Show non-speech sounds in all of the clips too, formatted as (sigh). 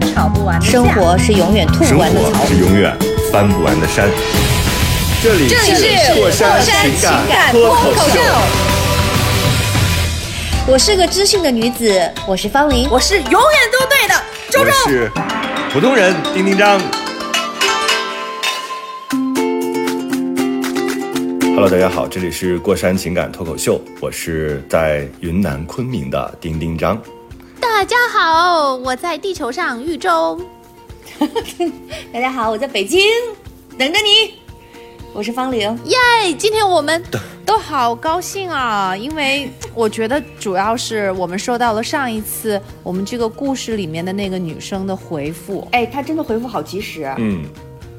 吵不完的架生活是永远吐不完的槽活。是永远翻不完的山。这里这里是过山情情感脱脱口秀，我是个知性的女子，我是方玲。我是永远都对的，周我周。是普通人丁丁张。Hello，大家好，这里是过山情感脱口秀，我是在云南昆明的丁丁张。大家好，我在地球上豫州。(laughs) 大家好，我在北京等着你。我是方玲。耶！今天我们都好高兴啊，因为我觉得主要是我们收到了上一次我们这个故事里面的那个女生的回复，哎，她真的回复好及时，啊嗯，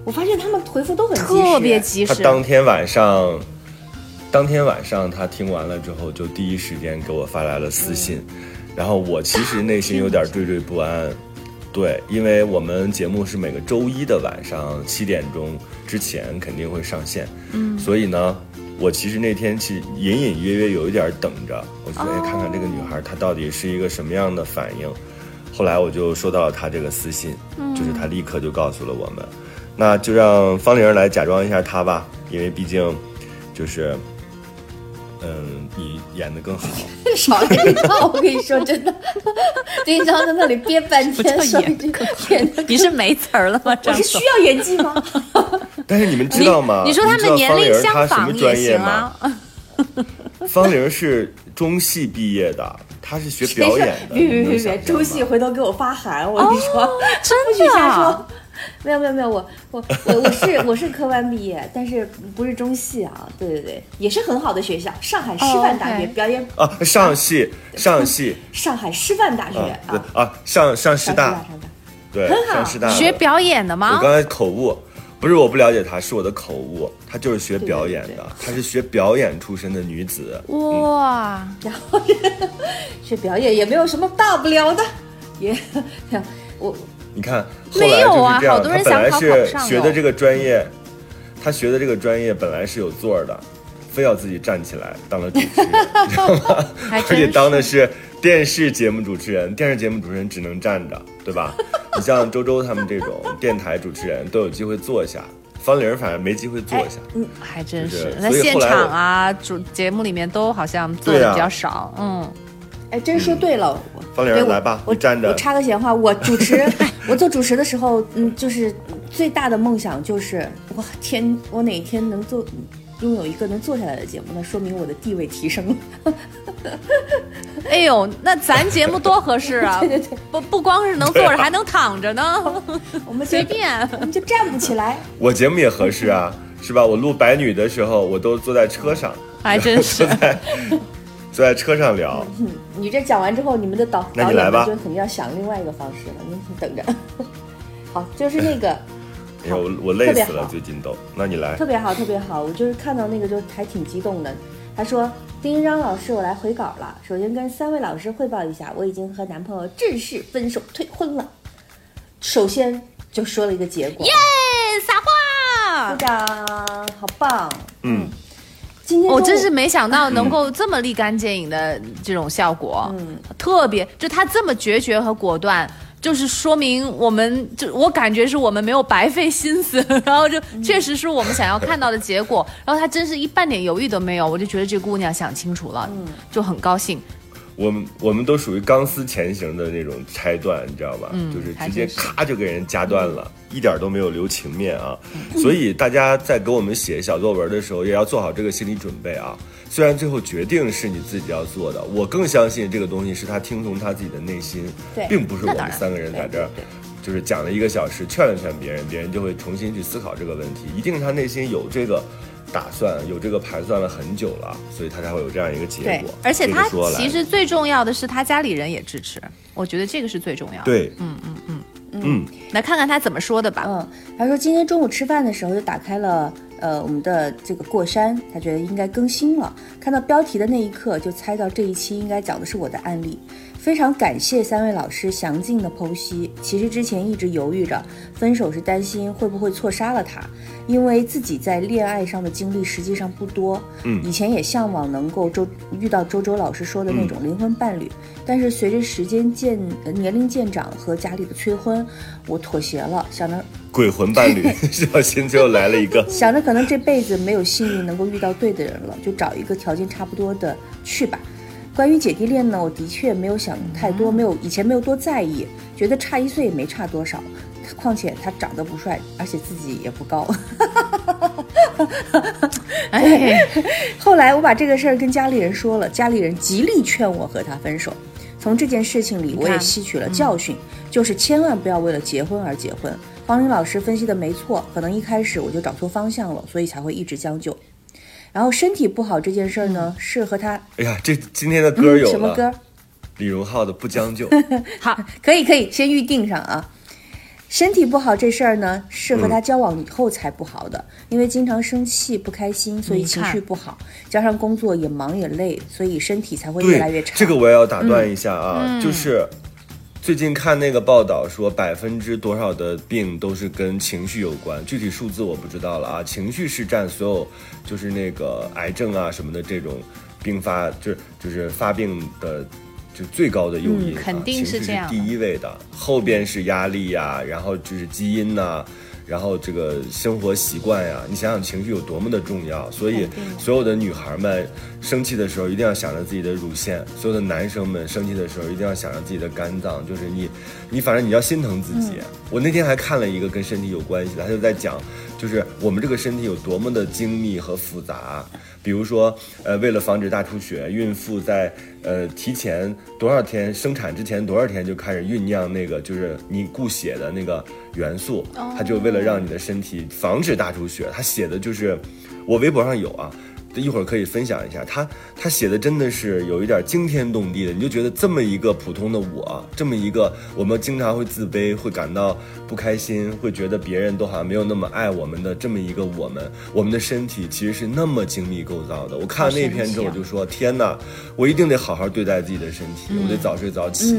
我发现他们回复都很及时特别及他时。当天晚上，当天晚上他听完了之后，就第一时间给我发来了私信，然后我其实内心有点惴惴不安。对，因为我们节目是每个周一的晚上七点钟之前肯定会上线，嗯，所以呢，我其实那天其实隐隐约约有一点等着，我觉得哎看看这个女孩她到底是一个什么样的反应。后来我就收到了她这个私信，就是她立刻就告诉了我们，那就让方玲来假装一下她吧，因为毕竟就是，嗯，你演的更好。(laughs) 少了一套，我跟你说真的，(laughs) 丁章在那里憋半天，说一句演的，你是没词儿了吗？我是需要演技吗？(laughs) 但是你们知道吗？你说他们年龄相她什么仿专业也行？啊。方玲是中戏毕业的，她是学表演的。别别别别别，你能想象吗周戏回头给我发函，我跟你说，真不许瞎的说。没有没有没有，我我我我是我是科班毕业，但是不是中戏啊？对对对，也是很好的学校，上海师范大学表演，啊，上戏 (laughs) 上戏上海师范大学啊，对啊，啊，上上师大对，很好上师大学表演的吗我？刚才口误，不是我不了解她，是我的口误。她就是学表演对对的，她是学表演出身的女子。哇，然后 (laughs) 学表演也没有什么大不了的，也 (laughs) 我你看，后没来有啊就是这样。好多人本来想考是考上学的这个专业，他学的这个专业本来是有座儿的，非要自己站起来当了主持人，(laughs) 你知道吗？而且当的是电视节目主持人，电视节目主持人只能站着，对吧？(laughs) 你像周周他们这种电台主持人都有机会坐下，方玲儿反正没机会坐下。嗯，还真是那现场啊，主节目里面都好像做对啊的比较少。嗯，哎，真说对了，我方玲我来吧我站着我插个闲话，我主持，(laughs) 我做主持的时候，嗯，就是最大的梦想就是，我天，我哪天能做拥有一个能坐下来的节目，那说明我的地位提升了。(laughs) 哎呦，那咱节目多合适啊！(laughs) 对对对，不不光是能坐着，还能躺着呢，我们随便。我们就站不起来。我节目也合适啊，是吧？我录白女的时候，我都坐在车上，还真是坐在车上聊。嗯，你这讲完之后，你们的导导那你来吧演们就肯定要想另外一个方式了，你等着。(laughs) 好，就是那个 (laughs) 哎呦，我我累死了，最近都。那你来特，别好，特别好，我就是看到那个就还挺激动的。他说：“丁一章老师，我来回稿了。首先跟三位老师汇报一下，我已经和男朋友正式分手退婚了。首先就说了一个结果，耶，撒花鼓！掌，好棒。嗯，我真是没想到能够这么立竿见影的这种效果，嗯。特别就他这么决绝和果断，就是说明我们就我感觉是我们没有白费心思，(laughs) 然后就确实是我们想要看到的结果，然后他真是一半点犹豫都没有，我就觉得这姑娘想清楚了，嗯。就很高兴。我们我们都属于钢丝前行的那种拆断，你知道吧？嗯就是直接咔就给人夹断了，一点都没有留情面啊。嗯所以大家在给我们写小作文的时候，也要做好这个心理准备啊。虽然最后决定是你自己要做的，我更相信这个东西是他听从他自己的内心，并不是我们三个人在这儿就是讲了一个小时，劝了劝别人，别人就会重新去思考这个问题，一定是他内心有这个打算，有这个盘算了很久了，所以他才会有这样一个结对果。而且他其实最重要的是他家里人也支持，我觉得这个是最重要的。对，嗯，嗯，来看看他怎么说的吧。嗯，他说今天中午吃饭的时候就打开了呃我们的这个过山，他觉得应该更新了。看到标题的那一刻就猜到这一期应该讲的是我的案例。非常感谢三位老师详尽的剖析。其实之前一直犹豫着分手，是担心会不会错杀了他，因为自己在恋爱上的经历实际上不多。嗯以前也向往能够周遇到周周老师说的那种灵魂伴侣，但是随着时间渐呃年龄渐长和家里的催婚，我妥协了，想着 (laughs) 鬼魂伴侣，(laughs) 小心就来了一个，想着可能这辈子没有幸运能够遇到对的人了，就找一个条件差不多的去吧。关于姐弟恋呢，我的确没有想太多，没有以前没有多在意，觉得差一岁也没差多少。况且他长得不帅，而且自己也不高。(laughs) 哎，后来我把这个事儿跟家里人说了，家里人极力劝我和他分手。从这件事情里，我也吸取了教训，就是千万不要为了结婚而结婚。方林老师分析的没错，可能一开始我就找错方向了，所以才会一直将就。然后身体不好这件事儿呢，是和他哎呀，这今天的歌有了，什么歌？李荣浩的《不将就》。(laughs) 好，可以可以，先预定上啊。身体不好这事儿呢，是和他交往以后才不好的，因为经常生气、不开心，所以情绪不好，加上工作也忙也累，所以身体才会越来越差。这个我也要打断一下啊，就是最近看那个报道说，百分之多少的病都是跟情绪有关，具体数字我不知道了啊。情绪是占所有就是那个癌症啊什么的这种并发，就是就是发病的。就最高的诱因、啊嗯肯定是这样第一位的，后边是压力呀、然后就是基因呐、然后这个生活习惯呀，你想想情绪有多么的重要，所以所有的女孩们生气的时候一定要想着自己的乳腺，所有的男生们生气的时候一定要想着自己的肝脏，就是你，你反正你要心疼自己。我那天还看了一个跟身体有关系的，他就在讲，就是我们这个身体有多么的精密和复杂。比如说，呃，为了防止大出血，孕妇在呃提前多少天生产之前多少天就开始酝酿那个就是你固血的那个元素，它就为了让你的身体防止大出血，它写的就是我微博上有啊。一会儿可以分享一下，他他写的真的是有一点惊天动地的，你就觉得这么一个普通的我，这么一个我们经常会自卑、会感到不开心、会觉得别人都好像没有那么爱我们的这么一个我们，我们的身体其实是那么精密构造的。我看了那篇之后，我就说：天哪，我一定得好好对待自己的身体，我得早睡早起，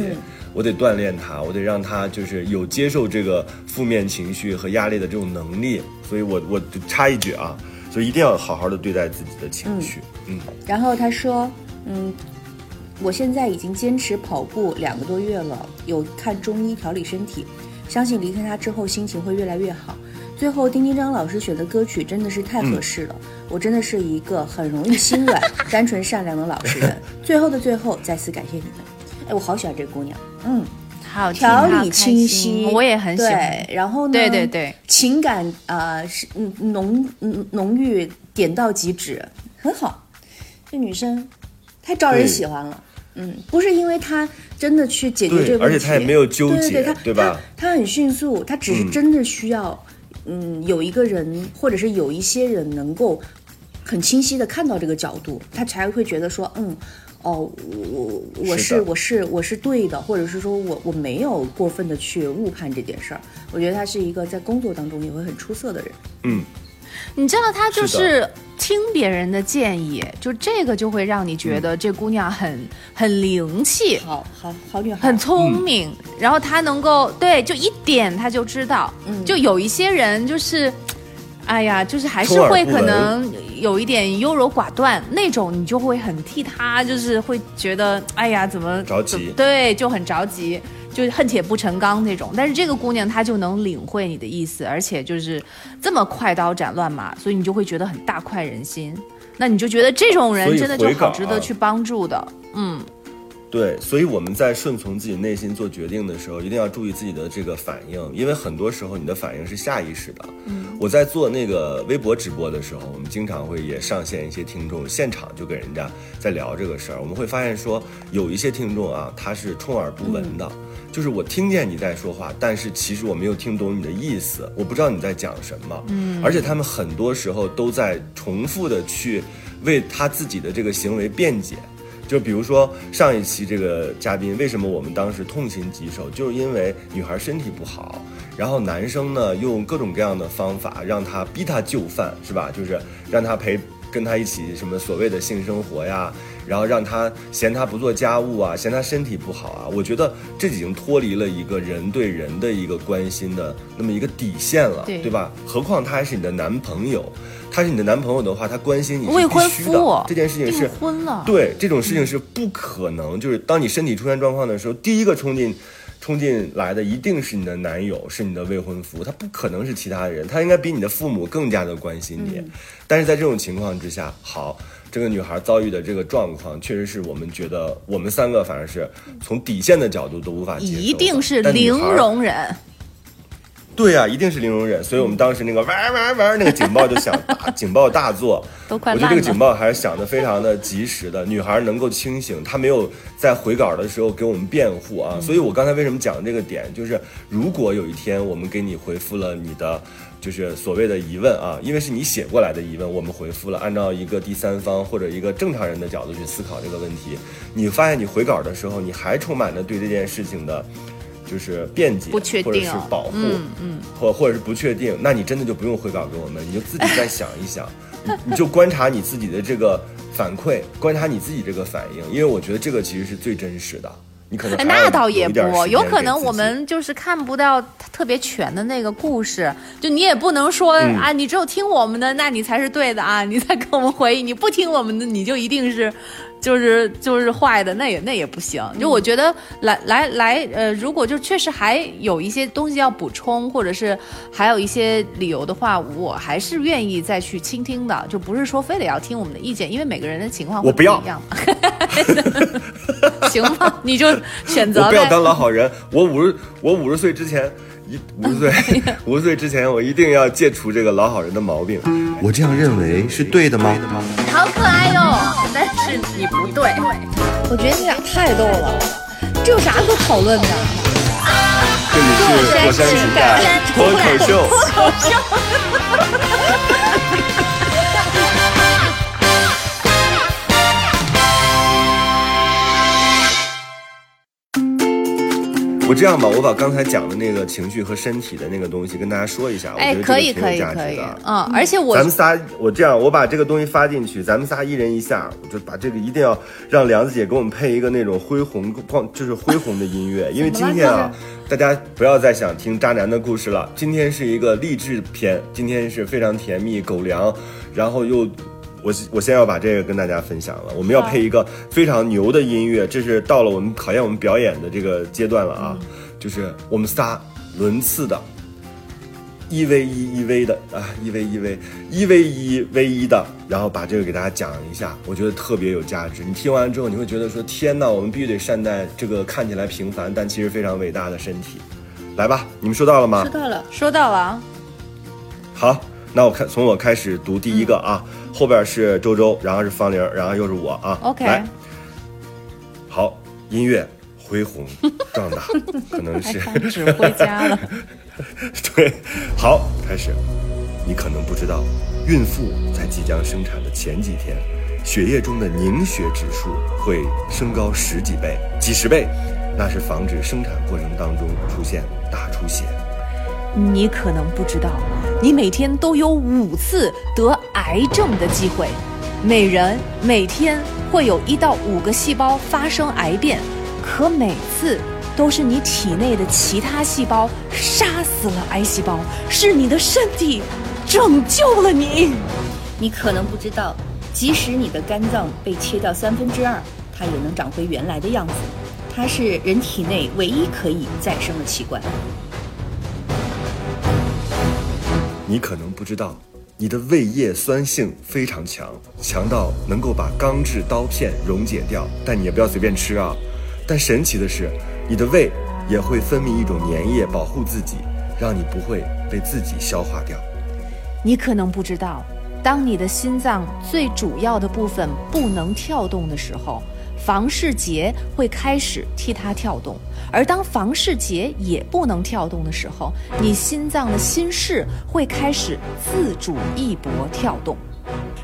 我得锻炼他，我得让他就是有接受这个负面情绪和压力的这种能力。所以我我就插一句啊。所以一定要好好的对待自己的情绪，嗯。然后他说，嗯，我现在已经坚持跑步两个多月了，有看中医调理身体，相信离开他之后心情会越来越好。最后，丁丁张老师选的歌曲真的是太合适了，我真的是一个很容易心软、(laughs) 单纯善良的老实人。最后的最后，再次感谢你们。哎，我好喜欢这个姑娘，嗯，好听条理清晰，我也很喜欢。对，然后呢？对对对，情感啊、呃、是嗯浓嗯浓郁，点到即止，很好。这女生太招人喜欢了。嗯，不是因为她真的去解决这个问题，而且她也没有纠结对对对，她对吧她她很迅速，她只是真的需要，嗯有一个人或者是有一些人能够很清晰的看到这个角度，她才会觉得说，嗯。哦，我我是是我是我是对的，或者是说我我没有过分的去误判这件事儿。我觉得他是一个在工作当中也会很出色的人。嗯，你知道他就是听别人的建议，就这个就会让你觉得这姑娘很、很灵气，好好好女孩，很聪明，然后她能够对，就一点她就知道。嗯。就有一些人就是，哎呀，就是还是会可能有一点优柔寡断那种，你就会很替他，就是会觉得，哎呀，怎么着急对，就很着急。就是恨铁不成钢那种，但是这个姑娘她就能领会你的意思，而且就是这么快刀斩乱麻，所以你就会觉得很大快人心。那你就觉得这种人真的就回稿啊好值得去帮助的，嗯。对，所以我们在顺从自己内心做决定的时候，一定要注意自己的这个反应，因为很多时候你的反应是下意识的。嗯，我在做那个微博直播的时候，我们经常会也上线一些听众，现场就跟人家在聊这个事儿。我们会发现说，有一些听众啊，他是充耳不闻的，就是我听见你在说话，但是其实我没有听懂你的意思，我不知道你在讲什么。嗯，而且他们很多时候都在重复的去为他自己的这个行为辩解。就比如说上一期这个嘉宾，为什么我们当时痛心疾首，就是因为女孩身体不好，然后男生呢用各种各样的方法让她逼她就范，是吧？就是让她陪跟她一起什么所谓的性生活呀，然后让她嫌她不做家务啊，嫌她身体不好啊。我觉得这已经脱离了一个人对人的一个关心的那么一个底线了，对对吧？何况他还是你的男朋友，他是你的男朋友的话，他关心你是未婚夫这件事情是订婚了对这种事情是不可能，就是当你身体出现状况的时候，第一个冲进。冲进来的一定是你的男友，是你的未婚夫，他不可能是其他人，他应该比你的父母更加的关心你。但是在这种情况之下，好，这个女孩遭遇的这个状况，确实是我们觉得我们三个反正是从底线的角度都无法接受的，一定是零容忍。对呀、一定是零容忍，所以我们当时那个哇哇哇那个警报就响，大警报大作，(laughs) 都快我觉得这个警报还是响的非常的及时的，女孩能够清醒，她没有在回稿的时候给我们辩护啊，所以我刚才为什么讲这个点，就是如果有一天我们给你回复了你的。就是所谓的疑问啊，因为是你写过来的疑问，我们回复了。按照一个第三方或者一个正常人的角度去思考这个问题，你发现你回稿的时候，你还充满着对这件事情的，就是辩解不确定或者是保护，嗯嗯或或者是不确定，那你真的就不用回稿给我们，你就自己再想一想，你你就观察你自己的这个反馈，观察你自己这个反应，因为我觉得这个其实是最真实的。你可能那倒也不，有可能我们就是看不到特别全的那个故事，就你也不能说、嗯啊，你只有听我们的，那你才是对的啊，你再给我们回应，你不听我们的，你就一定是。就是就是坏的，那也那也不行。就我觉得来来来，呃，如果就确实还有一些东西要补充，或者是还有一些理由的话，我还是愿意再去倾听的。就不是说非得要听我们的意见，因为每个人的情况不要一样。(laughs) 行吧，你就选择不要当老好人，我五十我五十岁之前。一五十岁，五十岁之前，我一定要戒除这个老好人的毛病。我这样认为是对的吗？好可爱哟、但是你不对。我觉得你俩太逗了，这有啥可讨论的？这里是火山情感脱口秀。我这样吧，我把刚才讲的那个情绪和身体的那个东西跟大家说一下，我哎，觉得可以这个挺有价可以可以值的。，嗯，而且我咱们仨，我这样，我把这个东西发进去，咱们仨一人一下，我就把这个一定要让梁子姐给我们配一个那种恢宏光，就是恢宏的音乐，因为今天啊，大家不要再想听渣男的故事了，今天是一个励志片，今天是非常甜蜜狗粮，然后又。我我先要把这个跟大家分享了，我们要配一个非常牛的音乐，这是到了我们考验我们表演的这个阶段了啊，就是我们仨轮次的一 v 一一 v 的啊，一 v 一 v 一 v 一 v 一的，然后把这个给大家讲一下，我觉得特别有价值。你听完之后，你会觉得说：天呐，我们必须得善待这个看起来平凡但其实非常伟大的身体。来吧，你们收到了吗收？到了，收到了啊，好，那我看从我开始读第一个啊，后边是周周，然后是方玲，然后又是我啊。OK 来，好，音乐恢宏壮大，(laughs) 可能是指挥家了。(laughs) 对，好，开始。你可能不知道，孕妇在即将生产的前几天，血液中的凝血指数会升高十几倍、几十倍，那是防止生产过程当中出现大出血。你可能不知道，你每天都有五次得癌症的机会，每人每天会有一到五个细胞发生癌变，可每次都是你体内的其他细胞杀死了癌细胞，是你的身体拯救了你。你可能不知道，即使你的肝脏被切掉三分之二，它也能长回原来的样子。它是人体内唯一可以再生的器官。你可能不知道，你的胃液酸性非常强，强到能够把钢制刀片溶解掉，但你也不要随便吃啊。但神奇的是，你的胃也会分泌一种粘液保护自己，让你不会被自己消化掉。你可能不知道，当你的心脏最主要的部分不能跳动的时候，房室结会开始替它跳动；而当房室结也不能跳动的时候，你心脏的心室会开始自主一搏跳动。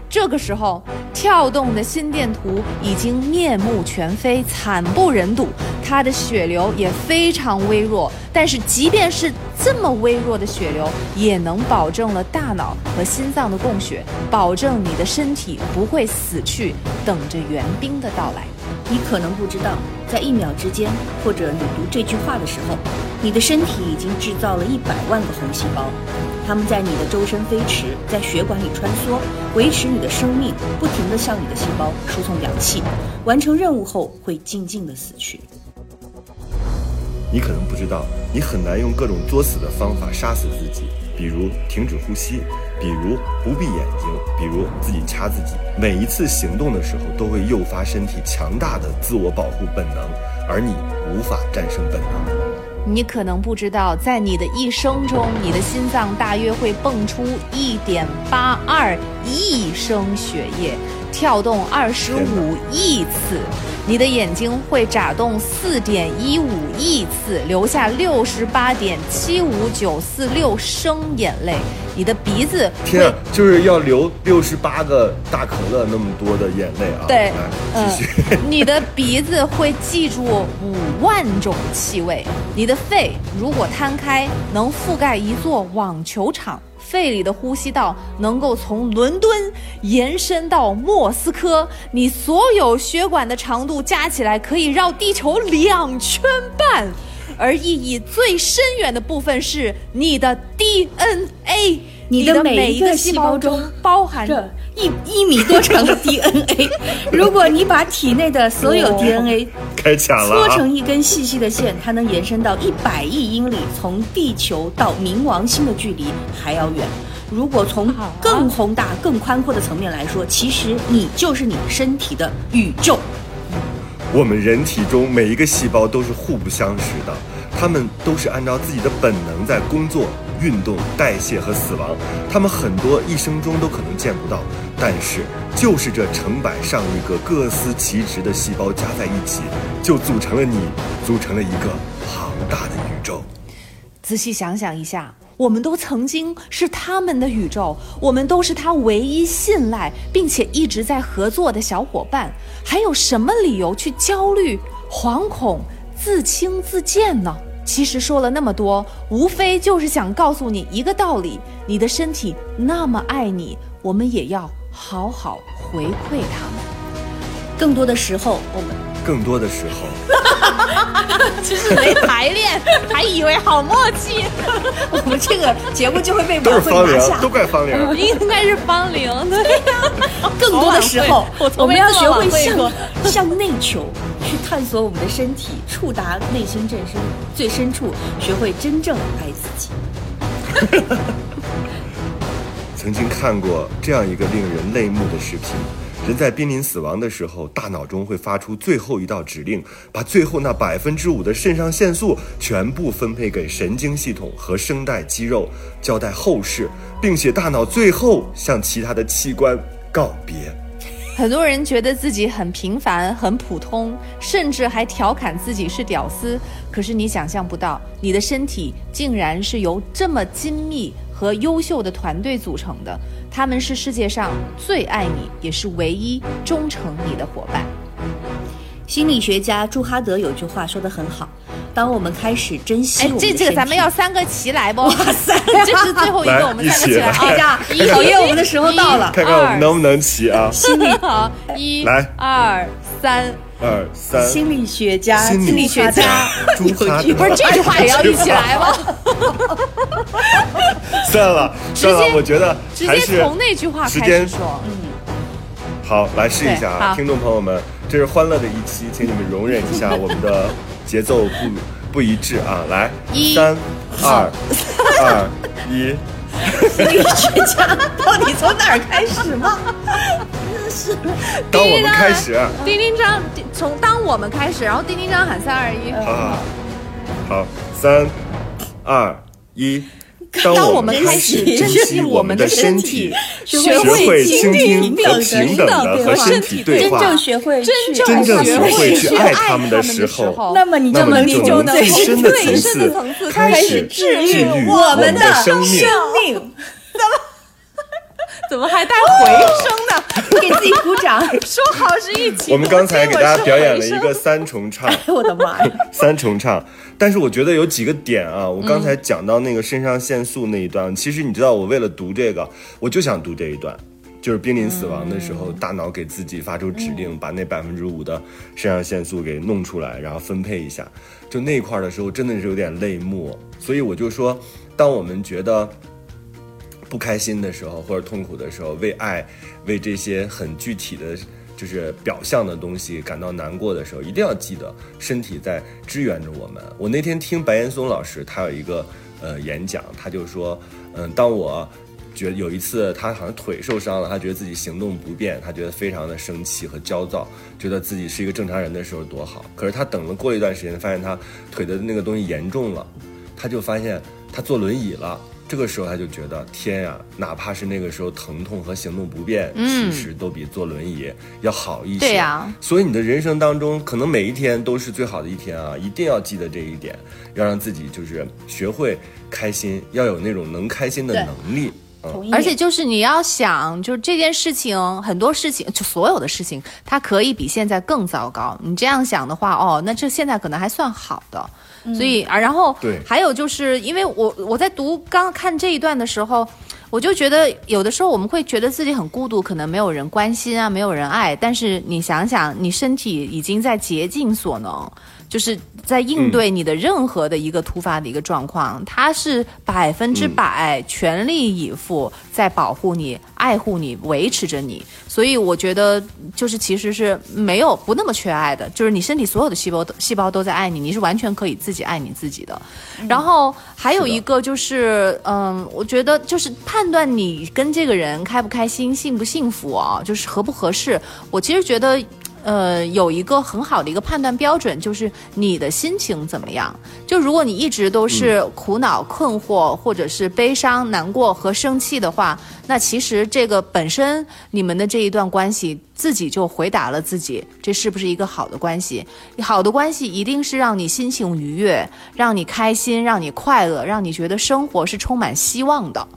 这个时候，跳动的心电图已经面目全非，惨不忍睹。它的血流也非常微弱，但是即便是这么微弱的血流，也能保证了大脑和心脏的供血，保证你的身体不会死去，等着援兵的到来。你可能不知道，在一秒之间，或者你读这句话的时候，你的身体已经制造了一百万个红细胞，它们在你的周身飞驰，在血管里穿梭，维持你的生命，不停地向你的细胞输送氧气。完成任务后，会静静地死去。你可能不知道，你很难用各种作死的方法杀死自己，比如停止呼吸，比如不闭眼睛，比如自己掐自己。每一次行动的时候，都会诱发身体强大的自我保护本能，而你无法战胜本能。你可能不知道，在你的一生中，你的心脏大约会蹦出一点八二亿升血液，跳动二十五亿次；你的眼睛会眨动四点一五亿次，留下六十八点七五九四六升眼泪；你的鼻子天啊，就是要流六十八个大可乐那么多的眼泪啊！对来，嗯继续。(laughs) (laughs) 你的鼻子会记住五万种气味，你的肺如果摊开，能覆盖一座网球场。肺里的呼吸道能够从伦敦延伸到莫斯科，你所有血管的长度加起来可以绕地球两圈半，而意义最深远的部分是你的 DNA，你的的每一个细细胞中包含着一一米多长的 (laughs) DNA，如果你把体内的所有 DNA (laughs) 开抢了搓啊！成一根细细的线，它能延伸到一百亿英里，从地球到冥王星的距离还要远。如果从更宏大、更宽阔的层面来说，其实你就是你身体的宇宙。我们人体中每一个细胞都是互不相识的，他们都是按照自己的本能在工作、运动、代谢和死亡。他们很多一生中都可能见不到，但是就是这成百上亿个各司其职的细胞加在一起，就组成了你，组成了一个庞大的宇宙。仔细想想一下，我们都曾经是他们的宇宙，我们都是他唯一信赖并且一直在合作的小伙伴，还有什么理由去焦虑、惶恐、自轻自贱呢？其实说了那么多，无非就是想告诉你一个道理：你的身体那么爱你，我们也要好好回馈他们。更多的时候，我们更多的时候，(laughs) 只是没排练，还以为好默契，(laughs) 我们这个节目就会被都是晚会拿下，都。怪方玲。(laughs) 应该是方玲对呀。更多的时候我，我们要学会向向内求，去探索我们的身体，触达内心最深最深处，学会真正爱自己。曾经看过这样一个令人泪目的视频：人在濒临死亡的时候，大脑中会发出最后一道指令，把最后那百分之五的肾上腺素全部分配给神经系统和声带肌肉，交代后事，并且大脑最后向其他的器官告别。很多人觉得自己很平凡、很普通，甚至还调侃自己是屌丝。可是你想象不到，你的身体竟然是由这么精密和优秀的团队组成的，他们是世界上最爱你，也是唯一忠诚你的伙伴。心理学家朱哈德有句话说得很好：当我们开始珍惜哎我们，的这这个咱们要三个齐来不？哇塞，(laughs) 这是最后一个，我们三个齐来。一起来哎呀，一考验我们的时候到了看看我们能不能齐啊！心理好，一来二三，二三，心理学家，心理理学家朱哈德不是这句话也要一起来吗？(laughs) 算了算了，我觉得直还是接从那句话开时间始说。好，来试一下啊，听众朋友们，这是欢乐的一期，请你们容忍一下我们的节奏不不一致啊！来，一三二二一，心理学家到底从哪儿开始吗？当我们开始，丁丁张从当我们开始，然后丁丁张喊三二一。好好好，三二一。当当我我们开始始珍珍惜惜我们的身身体体，学学会倾听和平平等的和身体对话，真正学会真去正学会会去爱他们的的时时候候，那么你就能就能最深的层最深的次层次开始治治愈我们的生命。怎么还带回声呢？给自己鼓掌。说好是一起。我们刚才给大家表演了一个三重唱，(laughs) 哎我的妈呀！三重唱。但是我觉得有几个点啊，我刚才讲到那个肾上腺素那一段，其实你知道，我为了读这个，我就想读这一段。就是濒临死亡的时候，大脑给自己发出指令，把那百分之五的肾上腺素给弄出来，然后分配一下。就那块儿的时候，真的是有点泪目。所以我就说，当我们觉得不开心的时候，或者痛苦的时候，为爱，为这些很具体的，就是表象的东西感到难过的时候，一定要记得身体在支援着我们。我那天听白岩松老师，他有一个呃演讲，他就说，嗯，当我觉得有一次他好像腿受伤了，他觉得自己行动不便，他觉得非常的生气和焦躁，觉得自己是一个正常人的时候多好。可是他等了过一段时间，发现他腿的那个东西严重了，他就发现他坐轮椅了。这个时候他就觉得天呀，哪怕是那个时候疼痛和行动不便，其实都比坐轮椅要好一些。对呀所以你的人生当中，可能每一天都是最好的一天啊！一定要记得这一点，要让自己就是学会开心，要有那种能开心的能力。嗯，同意。而且就是你要想，就是这件事情，很多事情，就所有的事情，它可以比现在更糟糕。你这样想的话，哦，那这现在可能还算好的。所以啊，然后对还有就是因为我我在读刚看这一段的时候，我就觉得有的时候我们会觉得自己很孤独，可能没有人关心啊，没有人爱。但是你想想，你身体已经在竭尽所能，就是在应对你的任何的一个突发的一个状况，他是百分之百全力以赴在保护你、爱护你、维持着你。所以我觉得，就是其实是没有不那么缺爱的，就是你身体所有的细胞都细胞都在爱你，你是完全可以自己爱你自己的。然后还有一个就是，嗯，我觉得就是判断你跟这个人开不开心、幸不幸福啊，就是合不合适。我其实觉得。呃，有一个很好的一个判断标准，就是你的心情怎么样。就如果你一直都是苦恼、困惑，或者是悲伤、难过和生气的话，那其实这个本身你们的这一段关系，自己就回答了自己，这是不是一个好的关系？好的关系一定是让你心情愉悦，让你开心，让你快乐，让你觉得生活是充满希望的。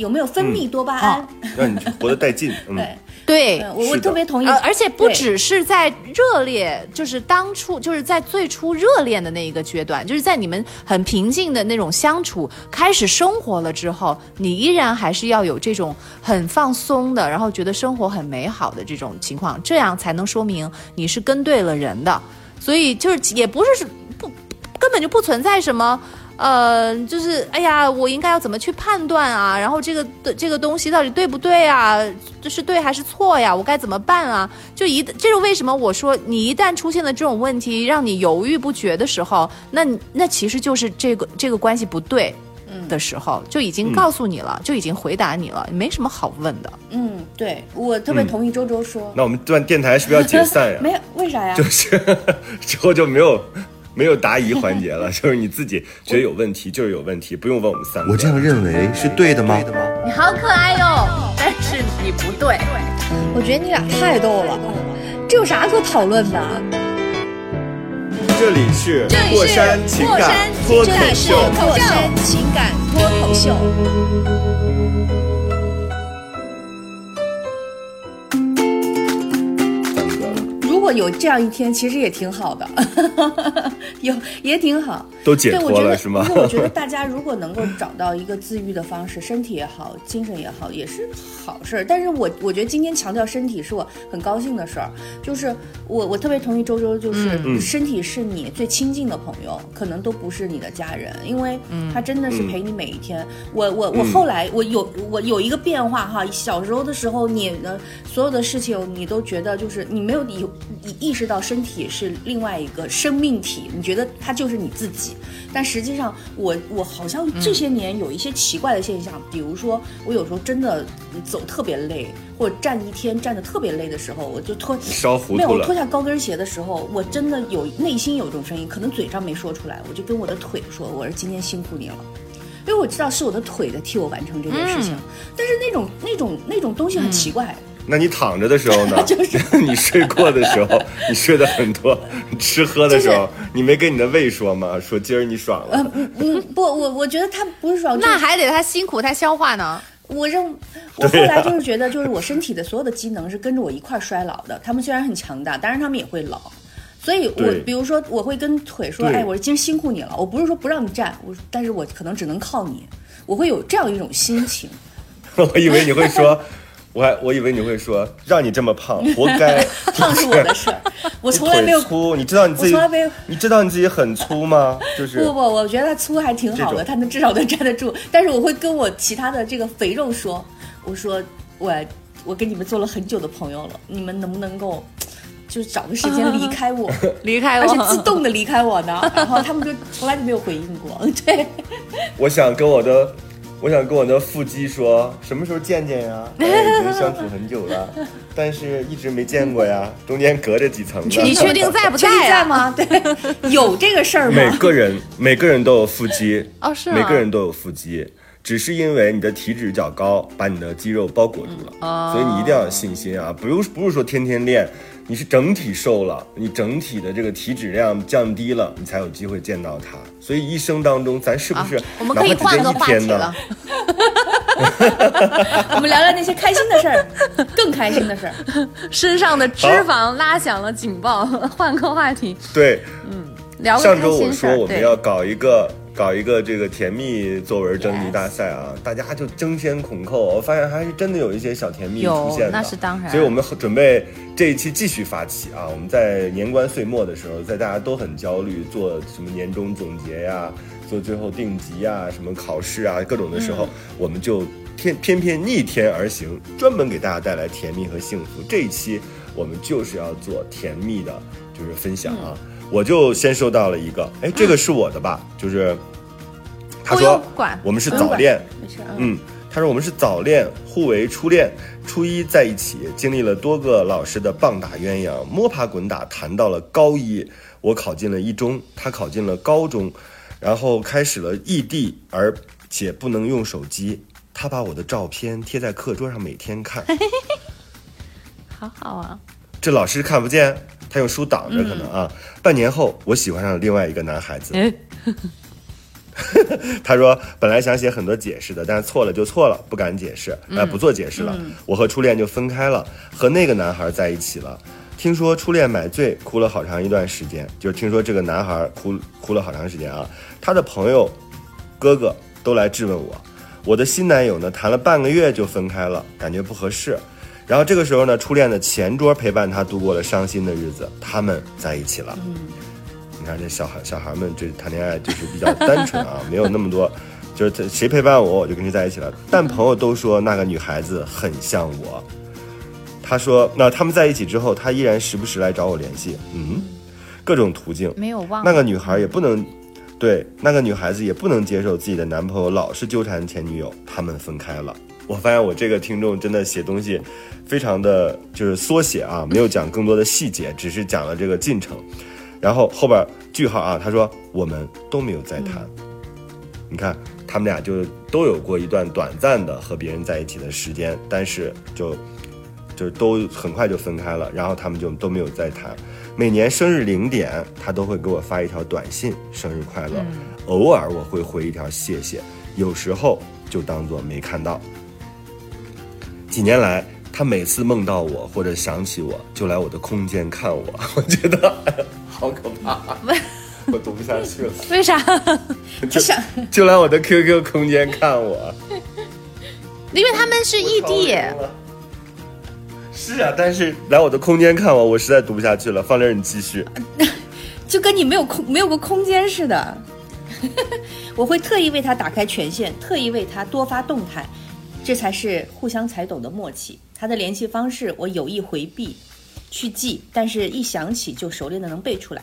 有没有分泌多巴胺？让你活得带劲。(laughs) 嗯，对，对，嗯我我特别同意。呃，而且不只是在热烈，就是当初就是在最初热恋的那一个阶段，就是在你们很平静的那种相处，开始生活了之后，你依然还是要有这种很放松的，然后觉得生活很美好的这种情况，这样才能说明你是跟对了人的。所以就是也不是不根本就不存在什么。呃，就是哎呀，我应该要怎么去判断啊？然后这个的这个东西到底对不对啊？这是对还是错呀？我该怎么办啊？就一这是为什么我说你一旦出现了这种问题，让你犹豫不决的时候，那你那其实就是这个这个关系不对。的时候就已经告诉你了，就已经回答你了，没什么好问的。嗯，对我特别同意周周说。那我们段电台是不是要解散呀？(laughs) 没有，为啥呀？就是 (laughs) 之后就没有没有答疑环节了，(laughs) 就是你自己觉得有问题就是有问题，不用问我们三个。我这样认为是对的吗？你好可爱哟、但是你不对。我觉得你俩太逗了，这有啥可讨论的？这里是过山情感脱口这里是，过山情感脱口秀。果有这样一天，其实也挺好的，(laughs) 有也挺好。都解对，我觉得，脱了是吗因？为我觉得 (laughs) 大家如果能够找到一个自愈的方式，身体也好，精神也好，也是好事儿。但是我我觉得今天强调身体是我很高兴的事儿，就是我我特别同意周周，就是嗯身体是你最亲近的朋友，可能都不是你的家人，因为他真的是陪你每一天。我我我嗯后来我有我有一个变化哈，小时候的时候你的所有的事情你都觉得就是你没有意意识到身体是另外一个生命体，你觉得它就是你自己。但实际上我，我好像这些年有一些奇怪的现象，比如说我有时候真的走特别累，或者站一天站的特别累的时候，我就脱烧糊没有我脱，下高跟鞋的时候，我真的有内心有一种声音，可能嘴上没说出来，我就跟我的腿说：“我说今天辛苦你了。”因为我知道是我的腿在替我完成这件事情，但是那种那种那种东西很奇怪，那你躺着的时候呢？(laughs) 就是 (laughs) 你睡过的时候，你睡的很多，你吃喝的时候，你没跟你的胃说吗？说今儿你爽了，嗯嗯，不，我我觉得他不是爽，那还得他辛苦他消化呢。我认我后来就是觉得，就是我身体的所有的机能是跟着我一块儿衰老的。他们虽然很强大，但是他们也会老。所以我对比如说，我会跟腿说：“对哎，我今儿辛苦你了。”我不是说不让你站，我但是我可能只能靠你。我会有这样一种心情。(laughs) 我以为你会说，我还我以为你会说，让你这么胖，活该。(laughs) 胖是我的事儿，(laughs) 我从来没有你腿粗，你知道你自己从来没有，你知道你自己很粗吗？(laughs) 就是不不，我觉得他粗还挺好的，这种他能至少能站得住。但是我会跟我其他的这个肥肉说，我说我我跟你们做了很久的朋友了，你们能不能够 (tsk) 就是找个时间离开我，离开我，而且自动的离开我呢？然后他们就从来就没有回应过。对，我想跟我的，我想跟我的腹肌说，什么时候见见呀？(laughs) 哎已经相处很久了，但是一直没见过呀，中间隔着几层呢。你确定在不确定在啊？在吗？对，(laughs) 有这个事儿吗每？个人每个人都有腹肌，哦，是吗？每个人都有腹肌，只是因为你的体脂较高，把你的肌肉包裹住了，哦所以你一定要有信心啊！不用不是说天天练，你是整体瘦了，你整体的这个体脂量降低了，你才有机会见到他。所以一生当中，咱是不是、啊我们可以换个话题了呢？(laughs) 我们聊聊那些开心的事儿，更开心的事儿。(laughs) 身上的脂肪拉响了警报，(laughs) 换个话题，对，聊个上周我。说我们要搞一个搞一个这个甜蜜作文征集大赛啊大家就争先恐后，我发现还是真的有一些小甜蜜出现的，那是当然。所以我们准备这一期继续发起啊，我们在年关岁末的时候，在大家都很焦虑，做什么年终总结呀，做最后定级呀，什么考试啊，各种的时候，我们就偏偏偏逆天而行，专门给大家带来甜蜜和幸福。这一期我们就是要做甜蜜的，就是分享啊。我就先收到了一个，哎，这个是我的吧？就是他说我们是早恋，没事，嗯，他说我们是早恋，互为初恋，初一在一起，经历了多个老师的棒打鸳鸯，摸爬滚打，谈到了高一，我考进了一中，他考进了高中，然后开始了异地，而且不能用手机。他把我的照片贴在课桌上，每天看。(laughs) 好好啊，这老师看不见，他用书挡着，可能啊。半年后，我喜欢上了另外一个男孩子。哎，(laughs) 他说本来想写很多解释的，但是错了就错了，不敢解释，呃，不做解释了。我和初恋就分开了，和那个男孩在一起了。听说初恋买醉，哭了好长一段时间。就是听说这个男孩哭哭了好长时间啊。他的朋友、哥哥都来质问我。我的新男友呢，谈了半个月就分开了，感觉不合适。然后这个时候呢，初恋的前桌陪伴他度过了伤心的日子，他们在一起了。你看这小孩小孩们这谈恋爱就是比较单纯啊，没有那么多，(laughs) 就是谁陪伴我我就跟谁在一起了。但朋友都说那个女孩子很像我。他说，那他们在一起之后，他依然时不时来找我联系，嗯，各种途径。没有忘那个女孩也不能，对，那个女孩子也不能接受自己的男朋友老是纠缠前女友，他们分开了。我发现我这个听众真的写东西非常的就是缩写啊，没有讲更多的细节，只是讲了这个进程。然后后边句号啊，他说我们都没有再谈。你看他们俩就都有过一段短暂的和别人在一起的时间，但是就就都很快就分开了，然后他们就都没有再谈。每年生日零点，他都会给我发一条短信“生日快乐”，偶尔我会回一条“谢谢”，有时候就当做没看到。几年来，他每次梦到我或者想起我，就来我的空间看我，(laughs) 我觉得好可怕，(laughs) 我读不下去了。为啥？(laughs) 就想就来我的 QQ 空间看我，因为他们是异地，是啊，但是来我的空间看我，我实在读不下去了。方玲你继续。(laughs) 就跟你没有空没有个空间似的。(laughs) 我会特意为他打开权限，特意为他多发动态，这才是互相才懂的默契。他的联系方式我有意回避去记，但是一想起就熟练的能背出来。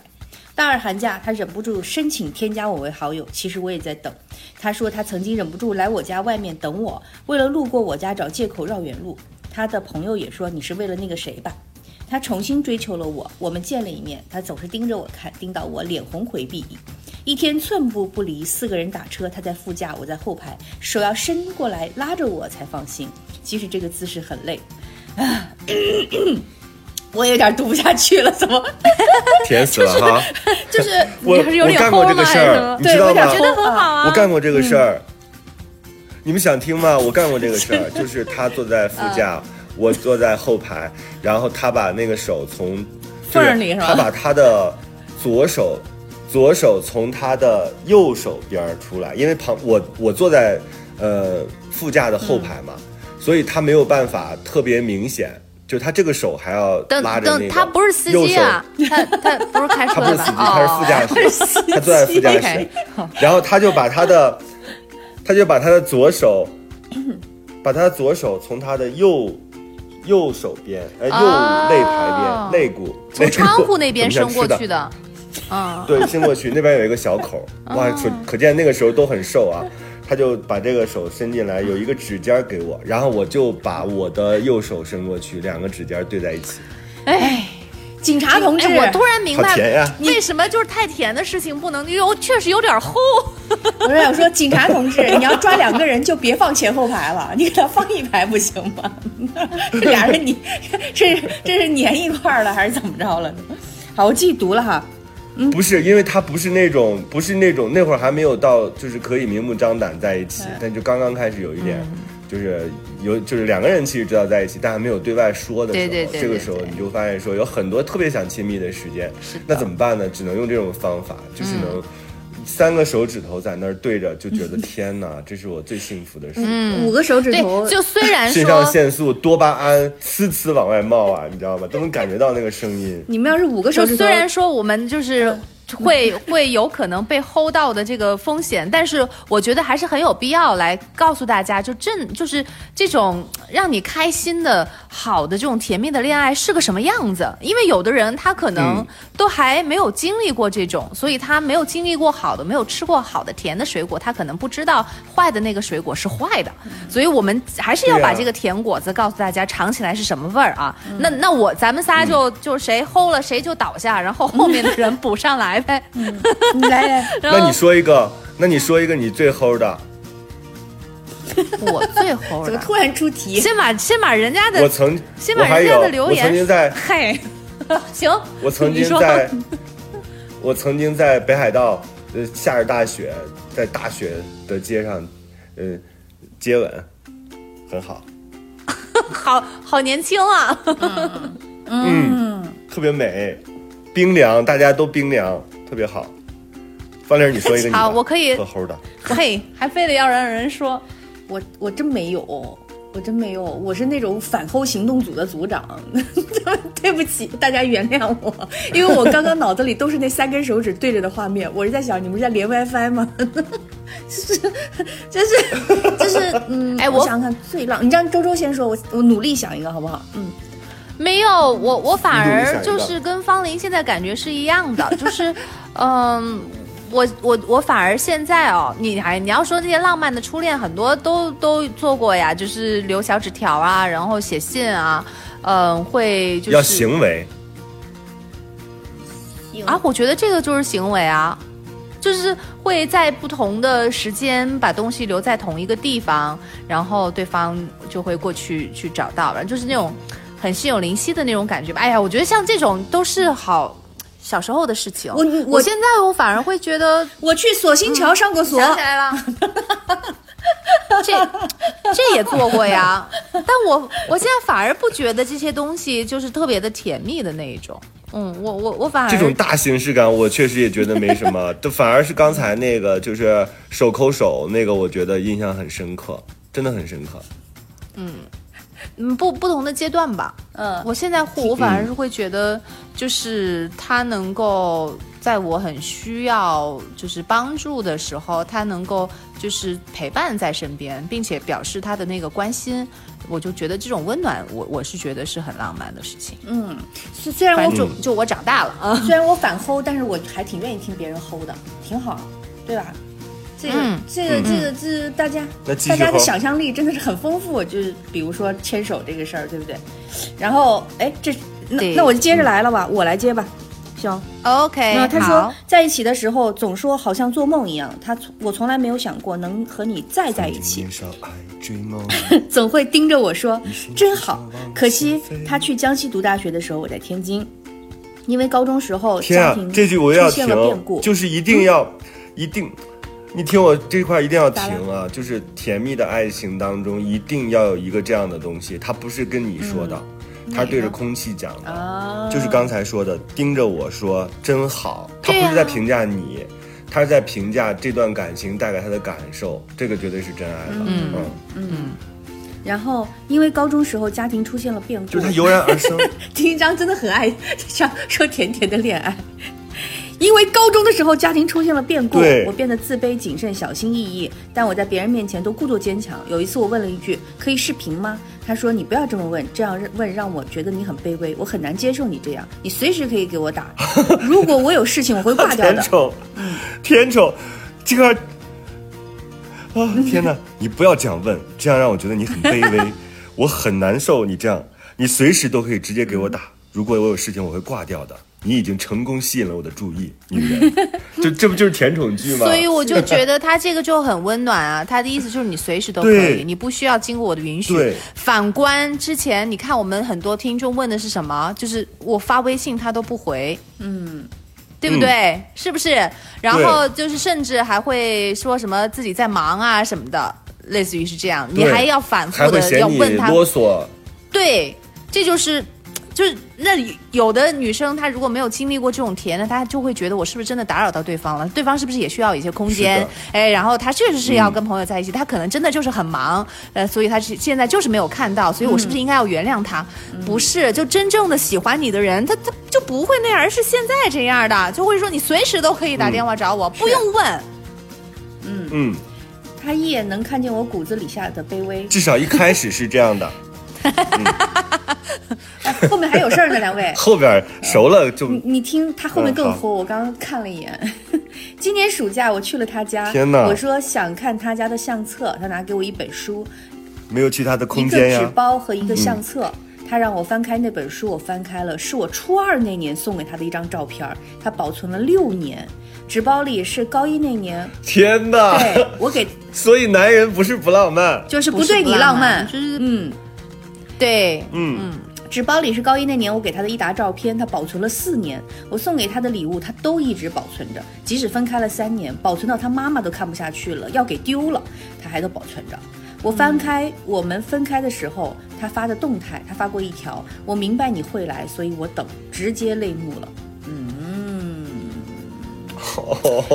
大二寒假，他忍不住申请添加我为好友，其实我也在等。他说他曾经忍不住来我家外面等我，为了路过我家找借口绕远路。他的朋友也说你是为了那个谁吧？他重新追求了我，我们见了一面，他总是盯着我看，盯到我脸红回避。一天寸步不离，四个人打车，他在副驾，我在后排，手要伸过来拉着我才放心。即使这个姿势很累，啊，(coughs) 我有点读不下去了，怎么？甜死了哈！(laughs) 就是你还是有点我干过这个事齁吗还是什么，儿你知道吗对我想？觉得很好啊。我干过这个事儿。你们想听吗？我干过这个事儿，(laughs) 就是他坐在副驾，我坐在后排，然后他把那个手从就是缝里是吧？他把他的左手左手从他的右手边出来，因为旁我我坐在呃副驾的后排嘛，所以他没有办法特别明显，就他这个手还要拉着那个等，他不是司右手。机啊，他他不是开车的？他不是司机，他是副驾驶，他坐在副驾驶。然后他就把他的，他就把他的左手，把他的左手从他的右右手边，呃，右哦肋排边肋骨，从窗户那边 (laughs) 伸过去的，的。嗯，对，伸过去，那边有一个小口，哇，可可见那个时候都很瘦啊。他就把这个手伸进来，有一个指尖给我，然后我就把我的右手伸过去，两个指尖对在一起，哎，警察同志，哎，我突然明白为什么就是太甜的事情不能，因为我确实有点齁。(laughs) 我是想说，警察同志，你要抓两个人就别放前后排了，(laughs) 你给他放一排不行吗？(laughs) 这俩人你这是这是粘一块儿了还是怎么着了呢？好，我继续读了哈。不是，因为他不是那种，不是那种，那会儿还没有到，就是可以明目张胆在一起，但就刚刚开始有一点，就是有，就是两个人其实知道在一起，但还没有对外说的时候，对对对这个时候你就发现说有很多特别想亲密的时间，是那怎么办呢？只能用这种方法，就是能。三个手指头在那儿对着，就觉得天哪，(laughs) 这是我最幸福的事。五个手指头，，就虽然肾上腺素、多巴胺呲呲往外冒啊，你知道吗？都能感觉到那个声音。你们要是五个手指头，虽然说我们就是会 (laughs) 会有可能被齁到的这个风险，但是我觉得还是很有必要来告诉大家，就正就是这种让你开心的好的这种甜蜜的恋爱是个什么样子。因为有的人他可能嗯都还没有经历过这种，所以他没有经历过好的，没有吃过好的甜的水果，他可能不知道坏的那个水果是坏的。所以我们还是要把这个甜果子告诉大家尝起来是什么味儿啊。那那我咱们仨就、就谁齁了谁就倒下，然后后面的人补上来呗。你来 (laughs) 那你说一个，那你说一个你最齁的。(laughs) 我最齁的，怎么突然出题？先把先把人家的我曾，先把我还有人家的，留我曾经言，在，嘿，(laughs) 行，我曾经在，我曾经在北海道，呃，下着大雪，在大雪的街上，呃，接吻，很好，好好年轻啊，嗯，特别美，冰凉，大家都冰凉，特别好。方玲，你说一个好我可以特齁的，嘿，(laughs) 还非得要让人说，我我真没有，我真没有，我是那种反齁行动组的组长。(laughs) 对不起，大家原谅我，因为我刚刚脑子里都是那三根手指对着的画面，我是在想你们是在连 WiFi 吗？(laughs) 就是就是就是嗯，哎我我想想看最浪，你让周周先说，我我努力想一个好不好？嗯，没有，我我反而就是跟方林现在感觉是一样的，就是，(laughs) 嗯。我我我反而现在哦，你还你要说那些浪漫的初恋，很多都都做过呀，就是留小纸条啊，然后写信啊，嗯，会就是要行为，啊，我觉得这个就是行为啊，就是会在不同的时间把东西留在同一个地方，然后对方就会过去去找到，然后就是那种很心有灵犀的那种感觉吧。哎呀，我觉得像这种都是好小时候的事情。我我我现在我反而会觉得我去锁心桥上过锁，想起来了。(laughs) 这这也做过呀，但我我现在反而不觉得这些东西就是特别的甜蜜的那一种。嗯，我我我反而这种大形式感，我确实也觉得没什么，就反而是刚才那个就是手抠手那个，我觉得印象很深刻，真的很深刻。嗯不不同的阶段吧。嗯，我现在会，我反而是会觉得，就是他能够在我很需要就是帮助的时候，他能够就是陪伴在身边，并且表示他的那个关心，我就觉得这种温暖，我我是觉得是很浪漫的事情。嗯，虽虽然我就就我长大了啊，(laughs) 虽然我反齁，但是我还挺愿意听别人齁的，挺好，对吧？这个、嗯这个、嗯这个这大家大家的想象力真的是很丰富，就是比如说牵手这个事儿，对不对？然后哎，这那那我就接着来了吧，我来接吧，行。OK，那他说在一起的时候总说好像做梦一样，他从我从来没有想过能和你再在一起 (laughs) 总会盯着我说真好。可惜他去江西读大学的时候，我在天津，因为高中时候家庭，这句我要出现了变故停，，就是一定要，一定。你听我这块一定要停啊！就是甜蜜的爱情当中，一定要有一个这样的东西，它不是跟你说的，它是对着空气讲的，啊，就是刚才说的，盯着我说真好，他不是在评价你，他是在评价这段感情带给他的感受，这个绝对是真爱了。嗯嗯，然后因为高中时候家庭出现了变故，就是他油然而生。丁一章真的很爱像说甜甜的恋爱。因为高中的时候家庭出现了变故，我变得自卑、谨慎、小心翼翼，但我在别人面前都故作坚强。有一次我问了一句：“可以视频吗？”他说：“你不要这么问，这样问让我觉得你很卑微，我很难接受你这样。你随时可以给我打，(laughs) 如果我有事情我会挂掉的。(laughs) 甜宠，甜宠，这个啊，天哪！(laughs) 你不要这样问，这样让我觉得你很卑微，我很难受。你这样，你随时都可以直接给我打，如果我有事情我会挂掉的。你已经成功吸引了我的注意，女人，(laughs) 这这不就是甜宠剧吗？所以我就觉得他这个就很温暖啊，他的意思就是你随时都可以，你不需要经过我的允许对。反观之前，你看我们很多听众问的是什么？就是我发微信他都不回，嗯，对不对？是不是？然后就是甚至还会说什么自己在忙啊什么的，类似于是这样，你还要反复的要问他啰嗦，对，这就是。就是那里有的女生，她如果没有经历过这种甜那，她就会觉得我是不是真的打扰到对方了？对方是不是也需要一些空间？哎，然后她确实是要跟朋友在一起，她可能真的就是很忙，呃，所以她是现在就是没有看到，所以我是不是应该要原谅她？不是，就真正的喜欢你的人，他他就不会那样，而是现在这样的，就会说你随时都可以打电话找我，不用问。嗯嗯，他一眼能看见我骨子里下的卑微。至少一开始是这样的，哎，(laughs) 后面还有事儿呢，两位。后边熟了就你你听，他后面更齁。我刚刚看了一眼，今年暑假我去了他家，天哪我说想看他家的相册，他拿给我一本书，没有去他的空间呀。纸包和一个相册。他让我翻开那本书，我翻开了，是我初二那年送给他的一张照片，他保存了六年。纸包里是高一那年，天哪！对我给 (laughs) 所以男人不是不浪漫，就是不对你浪漫，就是嗯，对，嗯嗯，纸包里是高一那年我给他的一沓照片，他保存了四年。我送给他的礼物，他都一直保存着，即使分开了三年，保存到他妈妈都看不下去了，要给丢了，他还都保存着。我翻开我们分开的时候，他发的动态，他发过一条：“我明白你会来，所以我等。”直接泪目了。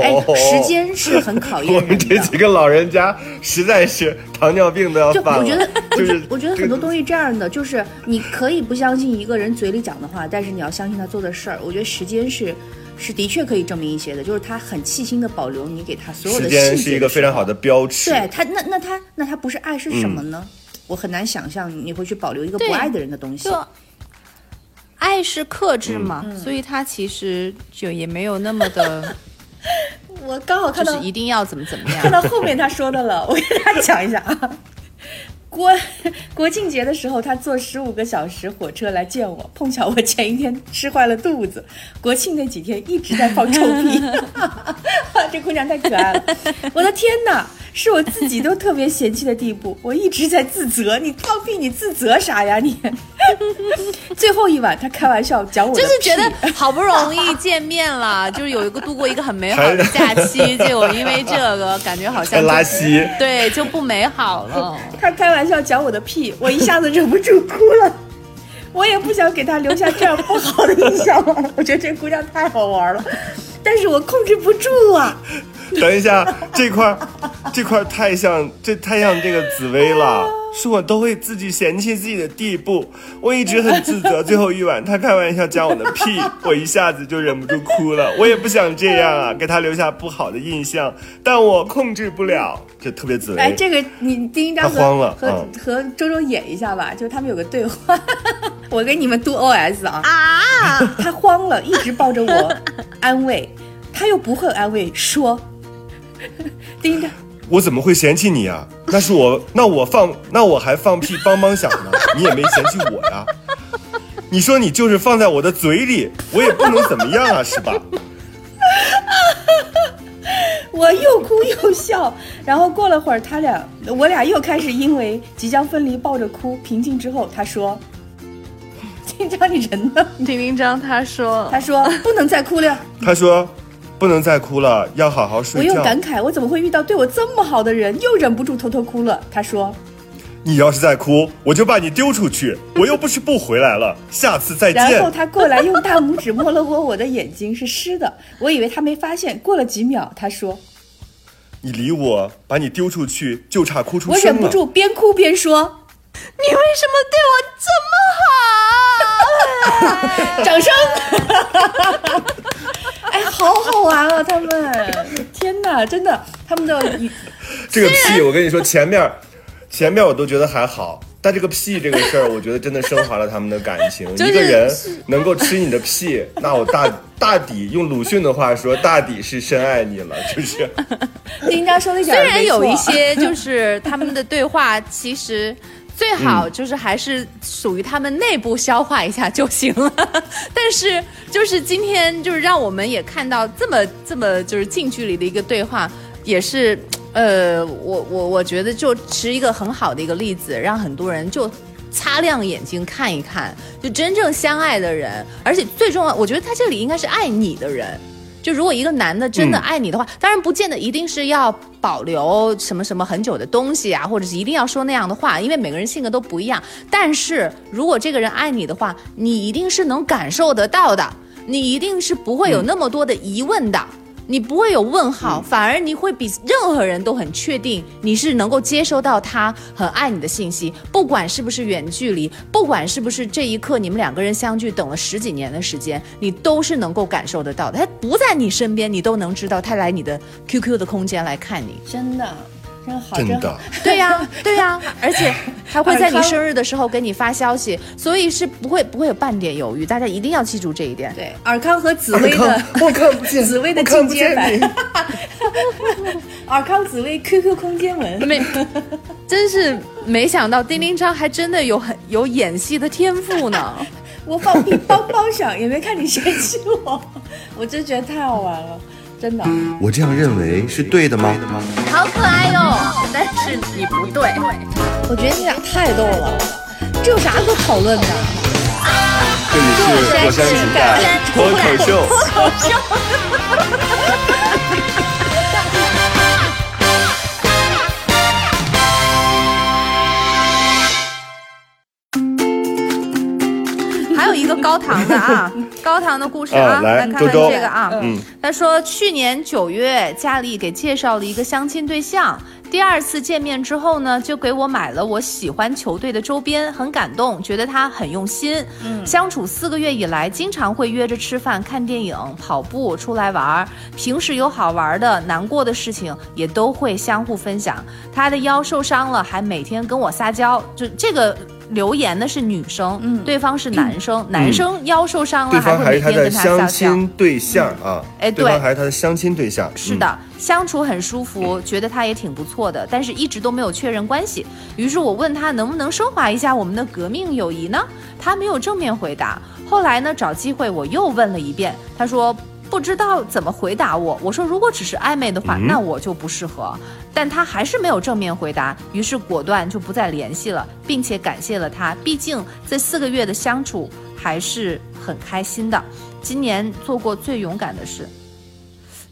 哎，时间是很考验我人的。们这几个老人家实在是糖尿病都要犯了。我觉得，就是我觉得很多东西这样的，就是你可以不相信一个人嘴里讲的话，但是你要相信他做的事儿。我觉得时间是是的确可以证明一些的，就是他很细心的保留你给他所有的时间是一个非常好的标尺。对他，那那他那他不是爱是什么呢？我很难想象你会去保留一个不爱的人的东西。就爱是克制嗯嘛，所以他其实就也没有那么的，(laughs) 我刚好看到就是一定要怎么怎么样看。到后面他说的了，(laughs) 我给大家讲一下啊。(laughs) 国国庆节的时候，他坐十五个小时火车来见我，碰巧我前一天吃坏了肚子，国庆那几天一直在放臭屁，这姑娘太可爱了，我的天哪，是我自己都特别嫌弃的地步，我一直在自责，你放屁你自责啥呀你？(laughs) 最后一晚他开玩笑讲我就是觉得 (laughs) 好不容易见面了，就是有一个度过一个很美好的假期，结果因为这个感觉好像拉稀，对就不美好了。他开玩笑讲我的屁，我一下子忍不住哭了。我也不想给他留下这样不好的印象。我觉得这姑娘太好玩了，但是我控制不住啊。(laughs) 等一下，这块儿这块儿太像这太像这个紫薇了，(laughs) 是我都会自己嫌弃自己的地步。我一直很自责，最后一晚他开玩笑讲我的屁，我一下子就忍不住哭了。我也不想这样啊，给他留下不好的印象，但我控制不了，就特别紫薇。哎，这个你第一张和他慌了和、嗯和周周演一下吧，就他们有个对话，(laughs) 我给你们读 OS 啊啊！他慌了，一直抱着我安慰，他又不会安慰，说丁一章。我怎么会嫌弃你啊？那是我，那我放，那我还放屁梆梆响呢，(laughs) 你也没嫌弃我呀。你说你就是放在我的嘴里，我也不能怎么样啊，是吧？(laughs) 我又哭又笑，然后过了会儿，他俩我俩又开始因为即将分离抱着哭。平静之后，他说：“ (laughs) 丁章，你人呢丁丁章他说？”他说：“不能再哭了。他说，不能再哭了，要好好睡觉。我又感慨，我怎么会遇到对我这么好的人？又忍不住偷偷哭了。他说你要是再哭，我就把你丢出去。(laughs) 我又不是不回来了，下次再见：“然后。他过来用大拇指摸了摸我的眼睛，是湿的。我以为他没发现。过了几秒，他说你理我，把你丢出去，就差哭：“出我声了。忍不住边哭边说，你为什么对我这么好？(laughs) 掌声。(laughs) 哎，好好玩啊！他们，天哪，真的，他们的语 (laughs) 这个屁，我跟你说，前面前面我都觉得还好，但这个屁这个事儿，我觉得真的升华了他们的感情。就是一个人能够吃你的屁，那我大大抵用鲁迅的话说，大抵是深爱你了，就是。丁章说的一点虽然有一些就是他们的对话，其实最好嗯就是还是属于他们内部消化一下就行了。(laughs) 但是就是今天就是让我们也看到这么这么就是近距离的一个对话，也是呃，我我我觉得就持一个很好的一个例子，让很多人就。擦亮眼睛看一看，就真正相爱的人，而且最重要，我觉得他这里应该是爱你的人，就如果一个男的真的爱你的话，当然不见得一定是要保留什么什么很久的东西啊，或者是一定要说那样的话，因为每个人性格都不一样。但是如果这个人爱你的话，你一定是能感受得到的，你一定是不会有那么多的疑问的。你不会有问号，反而你会比任何人都很确定你是能够接收到他很爱你的信息，不管是不是远距离，不管是不是这一刻你们两个人相聚等了十几年的时间，你都是能够感受得到的。他不在你身边，你都能知道他来你的 QQ 的空间来看你。真的真好，真的。对呀、(laughs) 对呀、而且还会在你生日的时候给你发消息，所以是不会不会有半点犹豫。大家一定要记住这一点。对，尔康和紫薇的 (laughs) 我看不见，紫薇的进阶版，尔 (laughs) 康紫薇 QQ 空间文，没，真是没想到丁丁章还真的有很有演戏的天赋呢。我放屁梆梆响，也没看你嫌弃我，我真觉得太好玩了，真的。我这样认为是对的吗？好可爱哟、但是你不对。我觉得你俩太逗了，这有啥可讨论的？这里是火山情感脱口秀。有一个高糖的啊，(laughs) 高糖的故事啊，啊来看看这个啊。嗯，他说去年九月，家里给介绍了一个相亲对象。第二次见面之后呢，就给我买了我喜欢球队的周边，很感动，觉得他很用心。嗯，相处四个月以来，经常会约着吃饭、看电影、跑步、出来玩儿。平时有好玩的、难过的事情，也都会相互分享。他的腰受伤了，还每天跟我撒娇。就这个留言的是女生，嗯，对方是男生，男生腰受伤了，对方还是他的会每天跟他撒相。亲对象啊，哎对方还是他的相亲对象。是的，相处很舒服，觉得他也挺不错的，但是一直都没有确认关系。于是我问他能不能升华一下我们的革命友谊呢？他没有正面回答。后来呢，找机会我又问了一遍，他说不知道怎么回答我。我说如果只是暧昧的话，那我就不适合。但他还是没有正面回答，于是果断就不再联系了，并且感谢了他，毕竟这四个月的相处还是很开心的。今年做过最勇敢的事。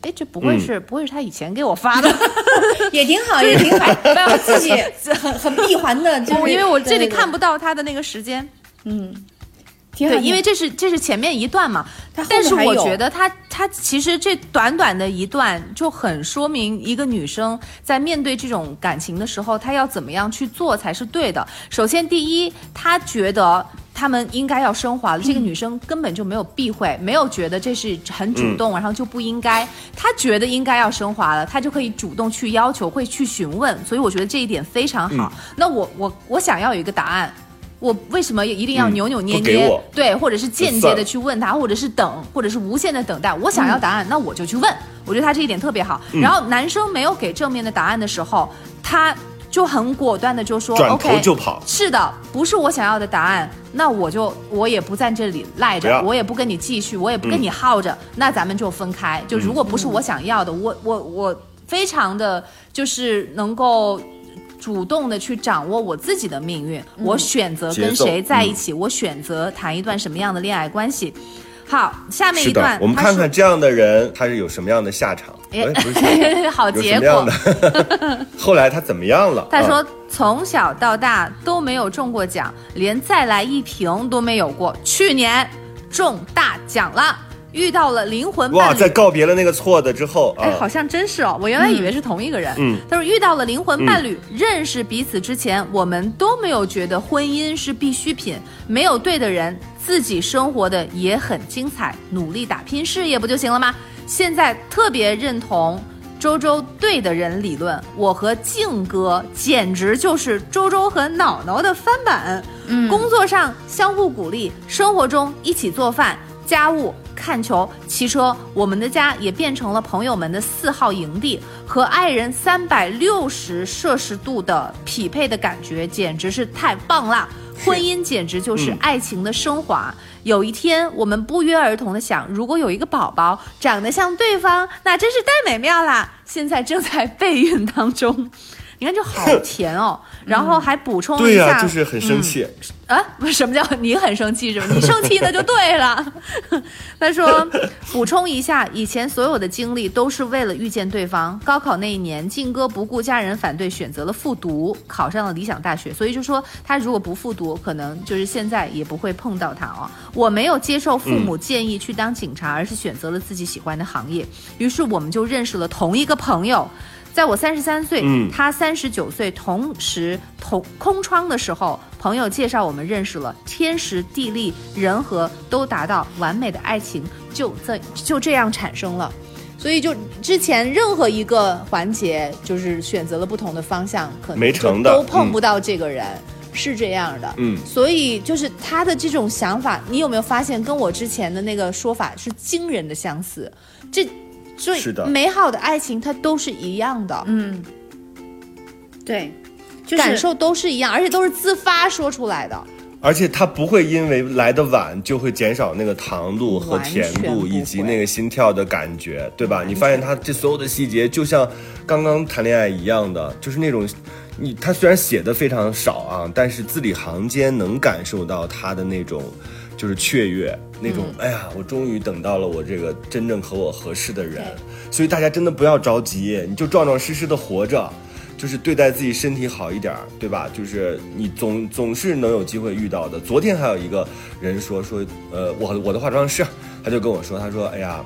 哎，这不会是、不会是他以前给我发的？(laughs) 也挺好，也挺好，(laughs) 不要自己很很闭环的，就是因为我这里看不到他的那个时间。挺好对，因为这是这是前面一段嘛，但是我觉得他他其实这短短的一段就很说明一个女生在面对这种感情的时候，她要怎么样去做才是对的。首先，第一，她觉得。他们应该要升华了。这个女生根本就没有避讳，没有觉得这是很主动，然后就不应该。她觉得应该要升华了，她就可以主动去要求，会去询问。所以我觉得这一点非常好。那我我我想要有一个答案，我为什么一定要嗯扭扭捏捏？对，或者是间接的去问他，或者是等，或者是无限的等待。我想要答案，那我就去问。我觉得他这一点特别好。嗯然后男生没有给正面的答案的时候，他就很果断的就说转头 OK，就跑是的，不是我想要的答案，那我就我也不在这里赖着，我也不跟你继续，我也不跟你耗着，那咱们就分开。就如果不是我想要的，我我我非常的就是能够。主动的去掌握我自己的命运，我选择跟谁在一起，我选择谈一段什么样的恋爱关系。好，下面一段，，我们看看这样的人他是有什么样的下场。哎哎，不是 (laughs) 好结果。的？(laughs) 后来他怎么样了？(laughs) 他说啊从小到大都没有中过奖，连再来一瓶都没有过。去年中大奖了，遇到了灵魂哇，伴侣。在告别了那个错的之后啊，哎，好像真是哦，我原来以为是同一个人。嗯他说遇到了灵魂伴侣，认识彼此之前，我们都没有觉得婚姻是必需品，没有对的人，自己生活的也很精彩，努力打拼事业不就行了吗？现在特别认同。周周对的人理论，我和静哥简直就是周周和脑脑的翻版。嗯，工作上相互鼓励，生活中一起做饭、家务、看球、骑车，我们的家也变成了朋友们的四号营地，和爱人三百六十摄氏度的匹配的感觉，简直是太棒了。婚姻简直就是嗯爱情的升华。有一天，我们不约而同的想，如果有一个宝宝长得像对方，那真是太美妙啦！现在正在备孕当中，你看就好甜哦。(laughs) 然后还补充一下，就是很生气。啊，不 (laughs) 什么叫你很生气是吧？你生气那就对了。(laughs) 他说，补充一下，以前所有的经历都是为了遇见对方。高考那一年，靖哥不顾家人反对，选择了复读，考上了理想大学。所以就说他如果不复读，可能就是现在也不会碰到他哦。我没有接受父母建议去当警察，而是选择了自己喜欢的行业。于是我们就认识了同一个朋友。在我三十三岁，嗯他三十九岁，同时同空窗的时候，朋友介绍我们认识了，天时地利人和都达到完美的爱情，就这就这样产生了。所以就之前任何一个环节，就是选择了不同的方向，可能都碰不到这个人，是这样的。嗯所以就是他的这种想法，你有没有发现跟我之前的那个说法是惊人的相似？这所以是的美好的爱情它都是一样的，嗯，对，就是感受都是一样，而且都是自发说出来的。而且它不会因为来的晚就会减少那个糖度和甜度以及那个心跳的感觉，对吧？你发现它这所有的细节就像刚刚谈恋爱一样的，就是那种，你他虽然写的非常少啊，但是字里行间能感受到他的那种。就是雀跃那种，哎呀，我终于等到了我这个真正和我合适的人，所以大家真的不要着急，你就壮壮实实的活着，就是对待自己身体好一点儿，对吧？就是你总总是能有机会遇到的。昨天还有一个人说说，呃，我我的化妆师，他就跟我说，他说，哎呀。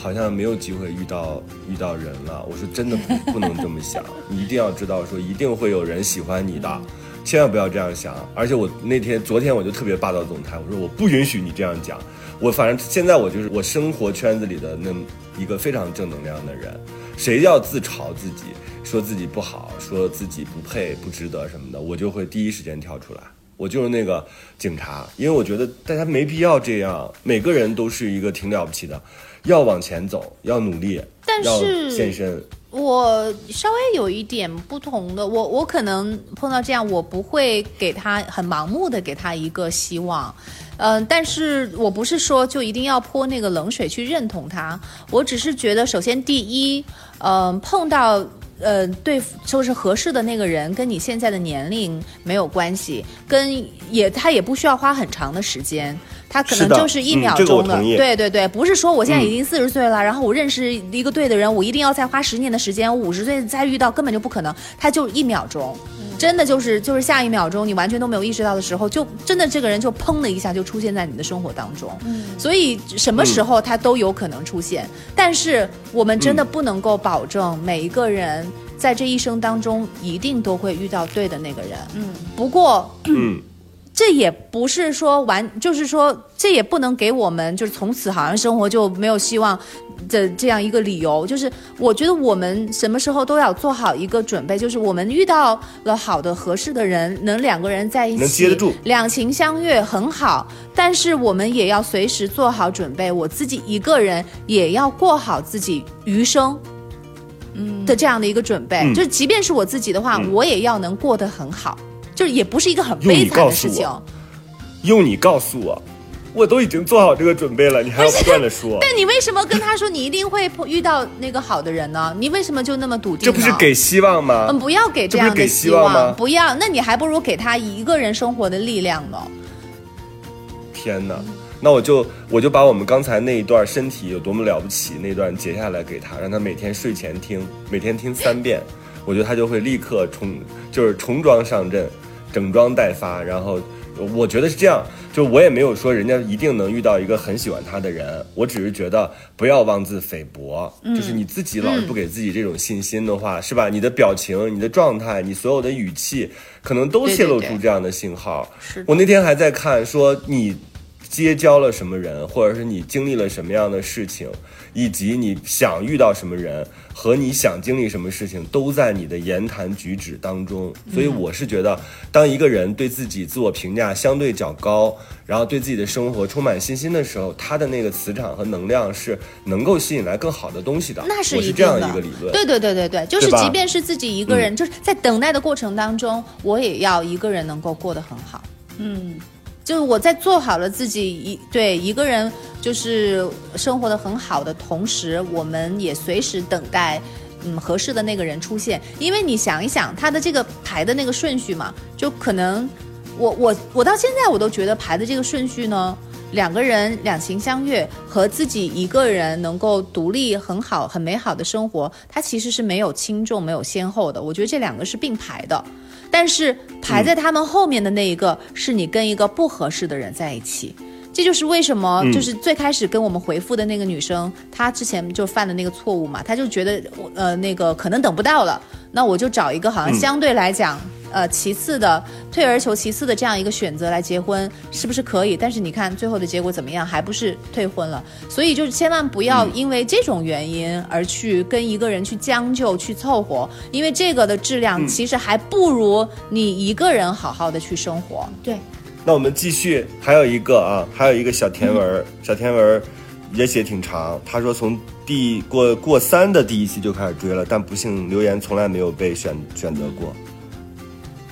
好像没有机会遇到遇到人了。我说真的不 (laughs) 不能这么想，你一定要知道说一定会有人喜欢你的，千万不要这样想。而且我那天昨天我就特别霸道总裁，我说我不允许你这样讲。我反正现在我就是我生活圈子里的那一个非常正能量的人，谁要自嘲自己，说自己不好，说自己不配、不值得什么的，我就会第一时间跳出来。我就是那个警察，因为我觉得大家没必要这样，每个人都是一个挺了不起的，要往前走，要努力，但是献身。我稍微有一点不同的，我我可能碰到这样，我不会给他很盲目的给他一个希望，嗯、但是我不是说就一定要泼那个冷水去认同他，我只是觉得，首先第一，嗯、碰到。呃，对，就是合适的那个人，跟你现在的年龄没有关系，跟也他也不需要花很长的时间，他可能就是一嗯秒钟的，对对对，不是说我现在已经四十岁了，然后我认识一个对的人，我一定要再花十年的时间，我五十岁再遇到根本就不可能，他就一秒钟。真的就是就是下一秒钟，你完全都没有意识到的时候，就真的这个人就砰的一下就出现在你的生活当中。嗯，所以什么时候他都有可能出现，但是我们真的不能够保证每一个人在这一生当中一定都会遇到对的那个人。嗯，不过嗯，这也不是说完，就是说这也不能给我们就是从此好像生活就没有希望的这样一个理由。就是我觉得我们什么时候都要做好一个准备，就是我们遇到了好的合适的人，能两个人在一起，能接得住两情相悦很好。但是我们也要随时做好准备，我自己一个人也要过好自己余生。嗯的这样的一个准备，嗯就是即便是我自己的话，嗯我也要能过得很好，就是也不是一个很悲惨的事情。用你告诉我，我都已经做好这个准备了，你还要不断的说，(laughs) 但你为什么跟他说你一定会遇到那个好的人呢？你为什么就那么笃定？这不是给希望吗？嗯，不要给这样的这不给希望吗不要，那你还不如给他一个人生活的力量呢。天哪！那我就我就把我们刚才那一段身体有多么了不起那段截下来给他，让他每天睡前听，每天听三遍，我觉得他就会立刻重就是重装上阵，整装待发。然后我觉得是这样，就我也没有说人家一定能遇到一个很喜欢他的人，我只是觉得不要妄自菲薄，就是你自己老是不给自己这种信心的话，是吧？你的表情、你的状态、你所有的语气，可能都泄露出这样的信号。我那天还在看说你结交了什么人，或者是你经历了什么样的事情，以及你想遇到什么人和你想经历什么事情，都在你的言谈举止当中。所以我是觉得，当一个人对自己自我评价相对较高，然后对自己的生活充满信心的时候，他的那个磁场和能量是能够吸引来更好的东西的。那是一定我是这样一个理论。对对对对对，就是即便是自己一个人，就是在等待的过程当中，我也要一个人能够过得很好。嗯，就是我在做好了自己一对一个人就是生活的很好的同时，我们也随时等待。嗯，合适的那个人出现，因为你想一想他的这个排的那个顺序嘛，就可能我我我到现在我都觉得排的这个顺序呢，两个人两情相悦和自己一个人能够独立很好很美好的生活，它其实是没有轻重没有先后的。我觉得这两个是并排的，但是排在他们后面的那一个，是你跟一个不合适的人在一起。这就是为什么，就是最开始跟我们回复的那个女生，她之前就犯的那个错误嘛，她就觉得呃那个可能等不到了，那我就找一个好像相对来讲。呃，其次的退而求其次的这样一个选择来结婚，是不是可以？但是你看最后的结果怎么样？还不是退婚了。所以就是千万不要因为这种原因而去跟一个人去将就、去凑合，因为这个的质量其实还不如你一个人好好的去生活。对，那我们继续，还有一个啊，还有一个小甜文儿，小甜文也写挺长。他说从第过过三的第一期就开始追了，但不幸留言从来没有被选选择过。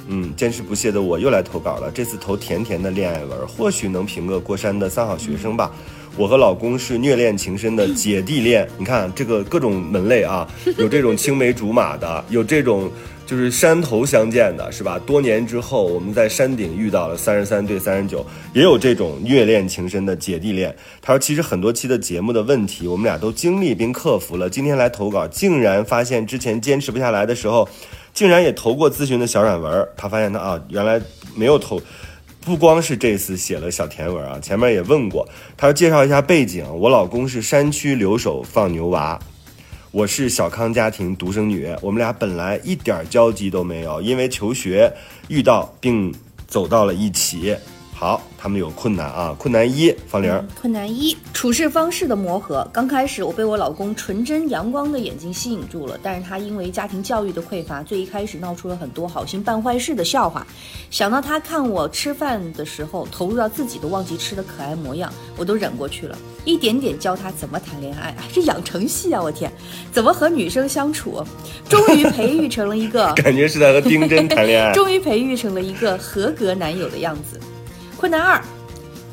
嗯，坚持不懈的我又来投稿了，这次投甜甜的恋爱文，或许能评个过山的三好学生吧。我和老公是虐恋情深的姐弟恋，你看这个各种门类啊，有这种青梅竹马的，有这种就是山头相见的，是吧？多年之后我们在山顶遇到了三十三对三十九，也有这种虐恋情深的姐弟恋。他说，其实很多期的节目的问题，我们俩都经历并克服了。今天来投稿，竟然发现之前坚持不下来的时候，竟然也投过咨询的小软文。他发现他啊，原来没有投。不光是这次写了小甜文啊，前面也问过。他说介绍一下背景，我老公是山区留守放牛娃，我是小康家庭独生女，我们俩本来一点交集都没有，因为求学遇到并走到了一起。好，他们有困难啊，困难一，方玲，困难一，处事方式的磨合。刚开始我被我老公纯真阳光的眼睛吸引住了，但是他因为家庭教育的匮乏，最一开始闹出了很多好心办坏事的笑话。想到他看我吃饭的时候投入到自己都忘记吃的可爱模样，我都忍过去了。一点点教他怎么谈恋爱，哎，这养成系啊！我天，怎么和女生相处，终于培育成了一个 (laughs) 感觉是在和丁真谈恋爱。(laughs) 终于培育成了一个合格男友的样子。困难二，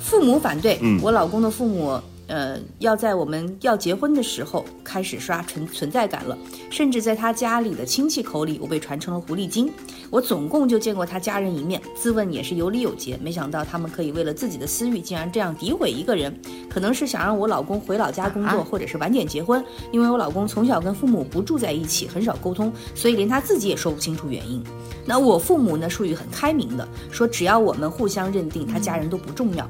父母反对。嗯我老公的父母，呃，要在我们要结婚的时候开始刷存存在感了，甚至在他家里的亲戚口里，我被传成了狐狸精。我总共就见过他家人一面，自问也是有礼有节，没想到他们可以为了自己的私欲，竟然这样诋毁一个人。可能是想让我老公回老家工作，啊或者是晚点结婚。因为我老公从小跟父母不住在一起，很少沟通，所以连他自己也说不清楚原因。那我父母呢，属于很开明的，说只要我们互相认定，他家人都不重要。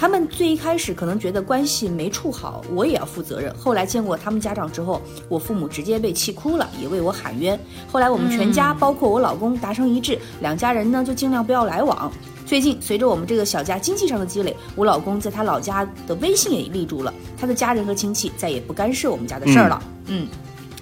他们最一开始可能觉得关系没处好，我也要负责任。后来见过他们家长之后，我父母直接被气哭了，也为我喊冤。后来我们全家，包括我老公达成一致，两家人呢就尽量不要来往。最近随着我们这个小家经济上的积累，我老公在他老家的微信也立住了，他的家人和亲戚再也不干涉我们家的事儿了。嗯，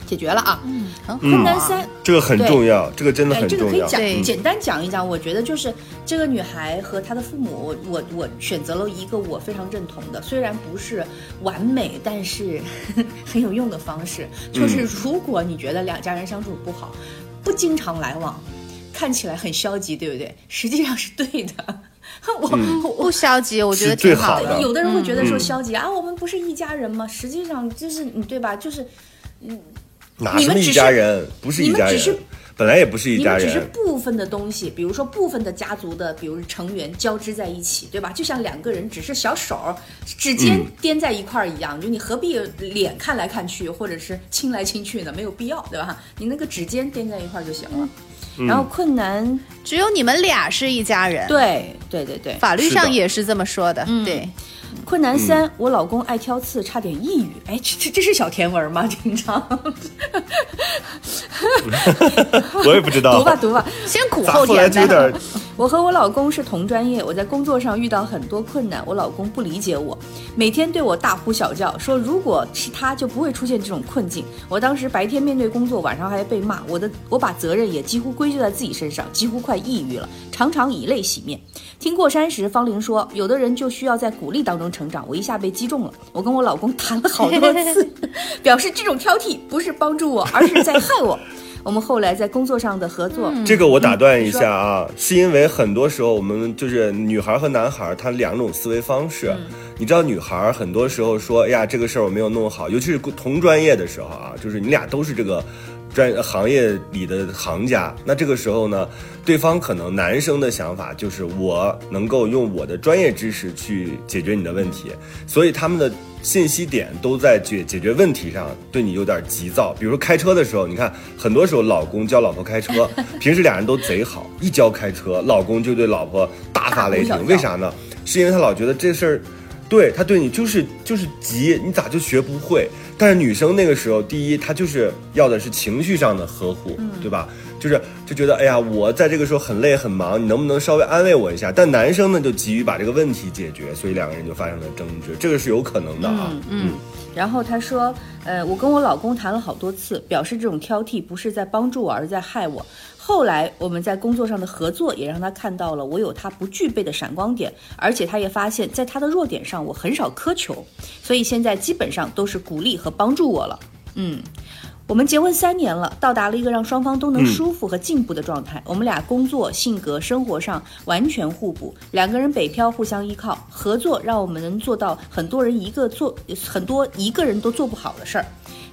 解决了啊。嗯，很好、困难三。这个很重要，这个真的哎，很重要。这个可以讲对简单讲一讲。我觉得就是这个女孩和她的父母，我我我选择了一个我非常认同的，虽然不是完美，但是 (laughs) 很有用的方式。就是如果你觉得两家人相处不好，不经常来往，看起来很消极，对不对？实际上是对的。(laughs) 我、我不消极，我觉得最挺好好的有的人会觉得说嗯消极、啊，我们不是一家人吗？实际上就是你对吧？就是哪是一你们只是家人？不是一家人你们只是，本来也不是一家你们只是。部分的东西，比如说部分的家族的，比如成员交织在一起，对吧？就像两个人只是小手指尖嗯掂在一块儿一样，就你何必脸看来看去，或者是亲来亲去呢？没有必要，对吧？你那个指尖掂在一块儿就行了。嗯然后困难，只有你们俩是一家人，对对对对，法律上也是这么说的。嗯对，困难三，我老公爱挑刺，差点抑郁。哎，这这这是小甜文吗？(laughs) 经常 (laughs) 我也不知道读吧读吧。先苦后甜。我和我老公是同专业，我在工作上遇到很多困难，我老公不理解我，每天对我大呼小叫，说如果是他就不会出现这种困境。我当时白天面对工作，晚上还被骂，我的我把责任也几乎归咎在自己身上，几乎快抑郁了，常常以泪洗面。听过山时，方玲说，有的人就需要在鼓励当中成长。我一下被击中了，我跟我老公谈了好多次，(laughs) 表示这种挑剔不是帮助我，而是在害我。(laughs) 我们后来在工作上的合作，这个我打断一下啊，是因为很多时候我们就是女孩和男孩，他两种思维方式。嗯你知道，女孩很多时候说，哎呀，这个事儿我没有弄好，尤其是同专业的时候啊，就是你俩都是这个专行业里的行家，那这个时候呢，对方可能男生的想法就是我能够用我的专业知识去解决你的问题，所以他们的信息点都在解解决问题上，对你有点急躁。比如说开车的时候，你看很多时候老公教老婆开车，(laughs) 平时俩人都贼好，一教开车，老公就对老婆大发雷霆。为啥呢？是因为他老觉得这事儿。对他对你就是就是急，你咋就学不会？但是女生那个时候，第一她就是要的是情绪上的呵护，对吧？就是就觉得哎呀，我在这个时候很累很忙，你能不能稍微安慰我一下？但男生呢就急于把这个问题解决，所以两个人就发生了争执，这个是有可能的啊。嗯然后他说，呃，我跟我老公谈了好多次，表示这种挑剔不是在帮助我，而是在害我。后来我们在工作上的合作，也让他看到了我有他不具备的闪光点，而且他也发现，在他的弱点上我很少苛求，所以现在基本上都是鼓励和帮助我了。嗯。我们结婚三年了，到达了一个让双方都能舒服和进步的状态。我们俩工作、性格、生活上完全互补，两个人北漂互相依靠，合作让我们能做到很多人一个做很多一个人都做不好的事儿。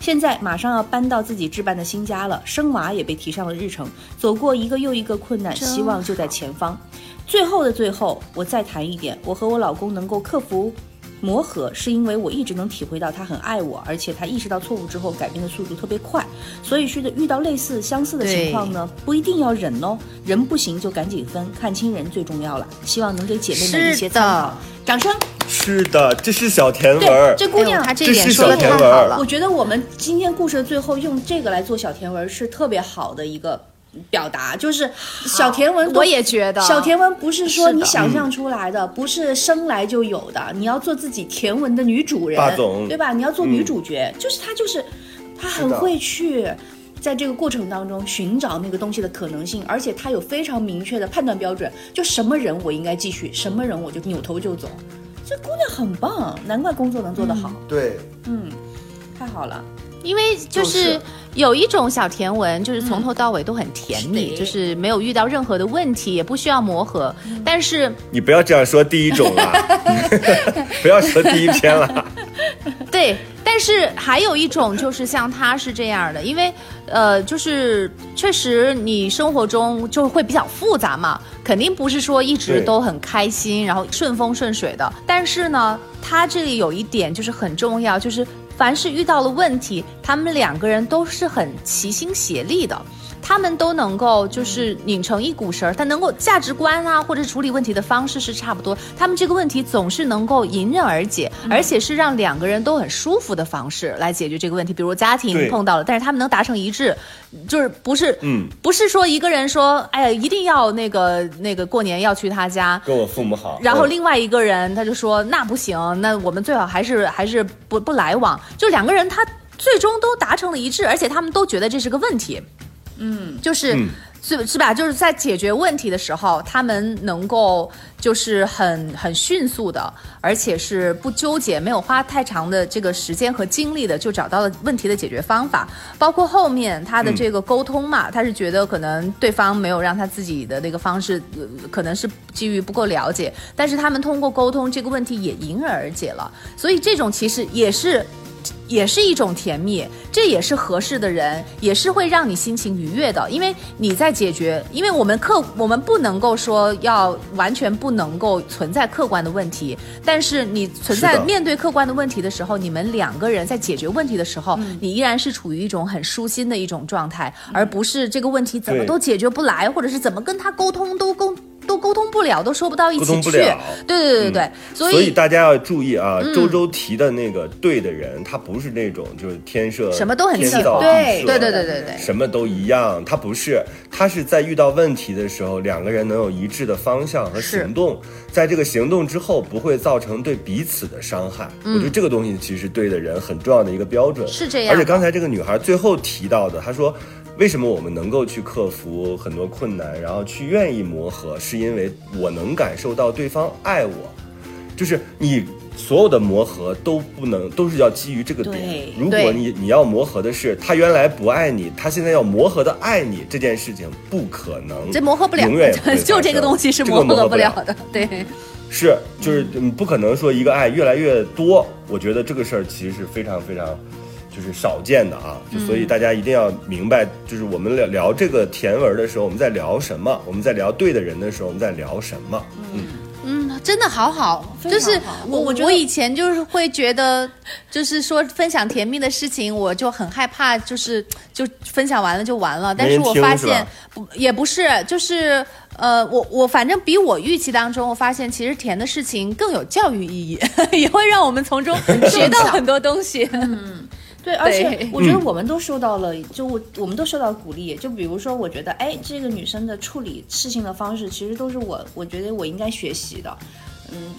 现在马上要搬到自己置办的新家了，生娃也被提上了日程，走过一个又一个困难，希望就在前方。最后的最后，我再谈一点，我和我老公能够克服磨合，是因为我一直能体会到他很爱我，而且他意识到错误之后改变的速度特别快。所以是的，遇到类似相似的情况呢，不一定要忍哦，人不行就赶紧分，看清人最重要了。希望能给姐妹们一些是的参考。掌声！是的，这是小甜文对儿，，这姑娘哎呦他这点说的小甜文儿太好了我。觉得我们今天故事的最后用这个来做小甜文是特别好的一个表达，就是小甜文我也觉得小甜文不是说你想象出来的，不是生来就有的，你要做自己甜文的女主人，对吧？你要做女主角，就是她就是她很会去。在这个过程当中寻找那个东西的可能性，而且她有非常明确的判断标准，就什么人我应该继续，什么人我就扭头就走。这姑娘很棒，难怪工作能做得好，对，嗯，太好了。因为就就是是有一种小甜文，就是从头到尾都很甜蜜，是就是没有遇到任何的问题，也不需要磨合。但是你不要这样说第一种了，(laughs) 不要说第一篇了。对，但是还有一种就是像他是这样的，因为呃，就是确实你生活中就会比较复杂嘛，肯定不是说一直都很开心，然后顺风顺水的。但是呢，他这里有一点就是很重要，就是凡是遇到了问题，他们两个人都是很齐心协力的。他们都能够就是拧成一股绳儿，但能够价值观啊，或者处理问题的方式是差不多。他们这个问题总是能够迎刃而解，而且是让两个人都很舒服的方式来解决这个问题。比如家庭碰到了，但是他们能达成一致，就是不是嗯，不是说一个人说，哎呀，一定要那个那个过年要去他家，跟我父母好，然后嗯另外一个人他就说那不行，那我们最好还是还是不不来往。就两个人他最终都达成了一致，而且他们都觉得这是个问题。嗯，就是。嗯是是吧？就是在解决问题的时候，他们能够就是很很迅速的，而且是不纠结，没有花太长的这个时间和精力的，就找到了问题的解决方法。包括后面他的这个沟通嘛，他是觉得可能对方没有让他自己的那个方式，呃可能是基于不够了解，但是他们通过沟通这个问题也迎刃而解了。所以这种其实也是也是一种甜蜜，这也是合适的人，也是会让你心情愉悦的，因为你在解决，因为我们客我们不能够说要完全不能够存在客观的问题，但是你存在面对客观的问题的时候，你们两个人在解决问题的时候，你依然是处于一种很舒心的一种状态，而不是这个问题怎么都解决不来，或者是怎么跟他沟通都沟都沟通不了，都说不到一起去。通不了对对对对对，所所以以大家要注意啊，嗯周周提的那个对的人，他不是那种就是天设什么都很天喜欢造地设对对对对对什么都一样，他不是，他是在遇到问题的时候，两个人能有一致的方向和行动，在这个行动之后不会造成对彼此的伤害。我觉得这个东西其实对的人很重要的一个标准。嗯是这样而且刚才这个女孩最后提到的，她说。为什么我们能够去克服很多困难，然后去愿意磨合，是因为我能感受到对方爱我，就是你所有的磨合都不能都是要基于这个点。如果你你要磨合的是他原来不爱你，他现在要磨合的爱你，这件事情不可能，这磨合不了永远 (laughs) 就这个东西是磨合不了的。对，是，就是你不可能说一个爱越来越多，我觉得这个事儿其实是非常非常。就是少见的啊，就所以大家一定要明白，就是我们聊聊这个甜文的时候，我们在聊什么；我们在聊对的人的时候，我们在聊什么。嗯，嗯，真的好好，就是我我以前就是会觉得，就是说分享甜蜜的事情，我就很害怕，就是就分享完了就完了。但是没听我发现是吧？不也不是，就是呃，我我反正比我预期当中，我发现其实甜的事情更有教育意义，(laughs) 也会让我们从中 (laughs) 学到很多东西。对，而且我觉得我们都受到了，就我我们都受到鼓励。就比如说，我觉得，哎，这个女生的处理事情的方式，其实都是我，我觉得我应该学习的。嗯，嗯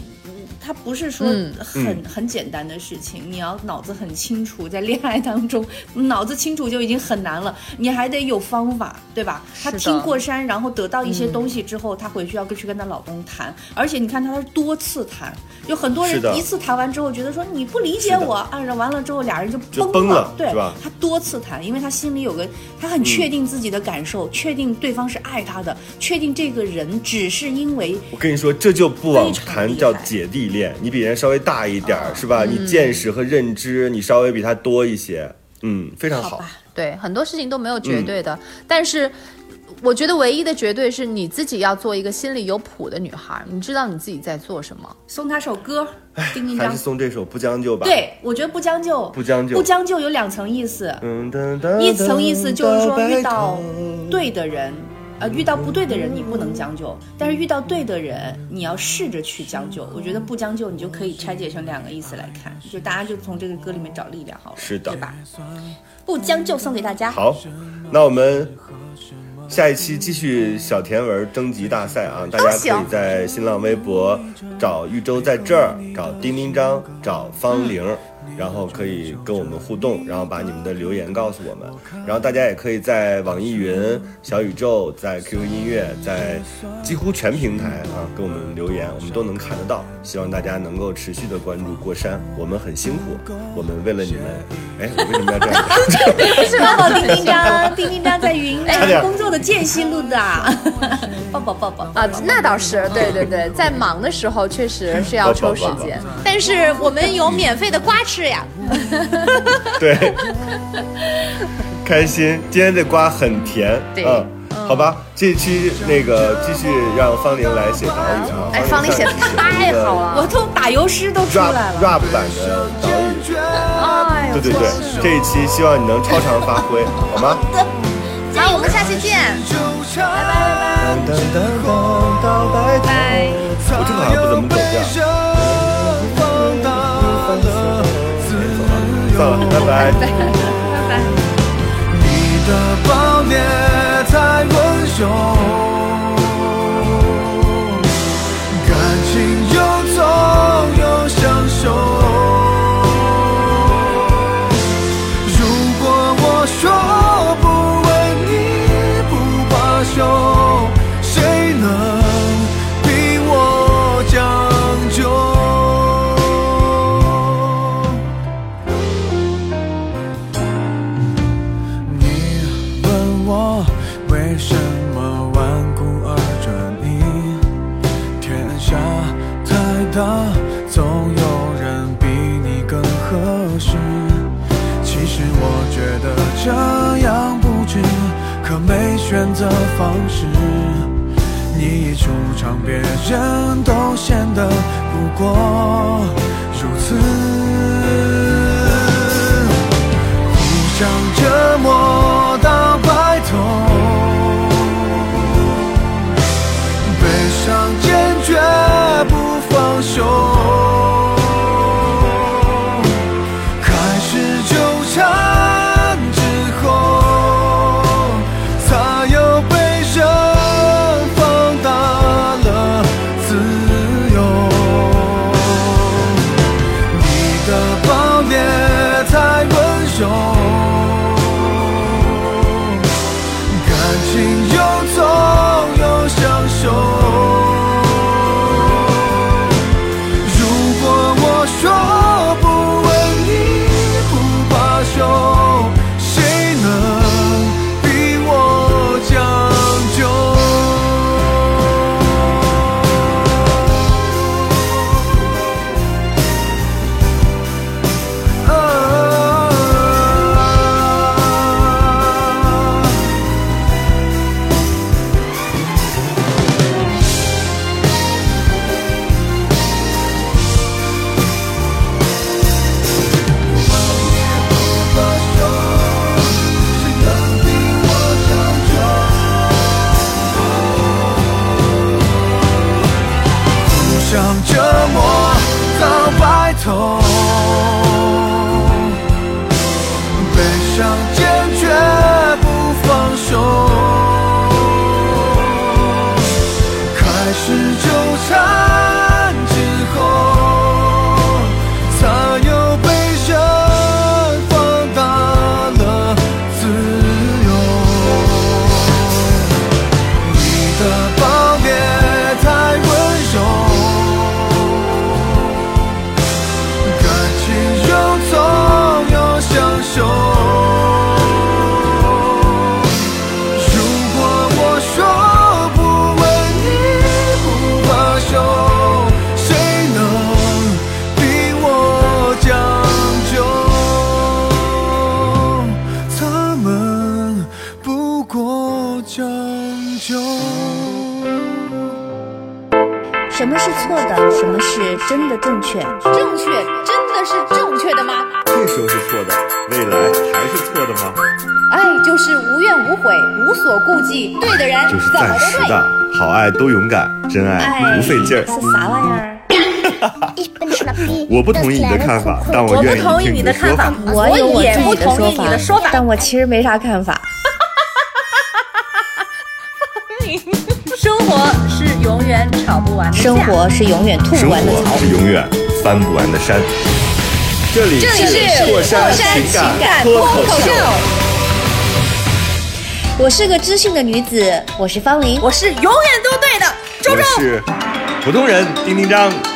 它不是说嗯很、很简单的事情，你要脑子很清楚，在恋爱当中，脑子清楚就已经很难了，你还得有方法，对吧？她听过山，然后得到一些东西之后，她回去要跟去跟她老公谈，而且你看她是多次谈，有很多人一次谈完之后觉得说你不理解我，按照完了之后俩人就就崩崩了对是吧，她多次谈，因为她心里有个，她很确定自己的感受，确定对方是爱她的，确定这个人只是因为我跟你说，这就不往谈叫姐弟恋，你比人稍微大一点儿，是吧？你见识和认知，你稍微比他多一些，嗯，非常好。对，很多事情都没有绝对的，但是。我觉得唯一的绝对是你自己要做一个心里有谱的女孩，你知道你自己在做什么。送她首歌，叮叮当还是。送这首不将就吧。，对，我觉得不将就，不将就不将就有两层意思。一层意思就是说，遇到对。对的人，呃，遇到不对的人你不能将就，但是遇到对的人，你要试着去将就。我觉得不将就，你就可以拆解成两个意思来看，就大家就从这个歌里面找力量好了，是的对吧？不将就送给大家。好，那我们下一期继续小甜文征集大赛啊！大家可以在新浪微博找豫州在这儿，找丁丁张，找方玲。然后可以跟我们互动，然后把你们的留言告诉我们。然后大家也可以在网易云、小宇宙、在 QQ 音乐、在几乎全平台啊跟我们留言，我们都能看得到。希望大家能够持续的关注过山，我们很辛苦，我们为了你们，哎，我为什么要这样讲？(laughs) 是抱抱丁丁张，丁丁张在云 (laughs) 差点南工作的间隙录的，抱抱抱抱啊，那倒是，对对对，在忙的时候确实是要抽时间，但是我们有免费的瓜吃呀。(laughs) 对，开心。今天这瓜很甜，对嗯，好吧，这期那个继续让方玲来写导语啊。哎，方玲写的太好了，我都打油诗都出来了。rap 版的导语，哎呦，对对对，这一期希望你能超常发挥，(laughs) 好吗？好，我们下期见，噔噔噔噔到白头拜。我这个好像不怎么走调。算了，(laughs) 拜拜。你的暴虐太温柔，别人都显得不过如此，真爱不费劲儿。是啥玩意儿？(laughs) (laughs) 我不同意你的看法，但我我愿不同意意听你的看法的说法。，我也不同意你的说法。但我其实没啥看法。生活是永远吵不完的架生活是永远吐不完的槽活。是永远翻不完的山。这里是过山情情感脱脱口秀，我是个知性的女子，我是方玲。我是永远。我是普通人丁丁张。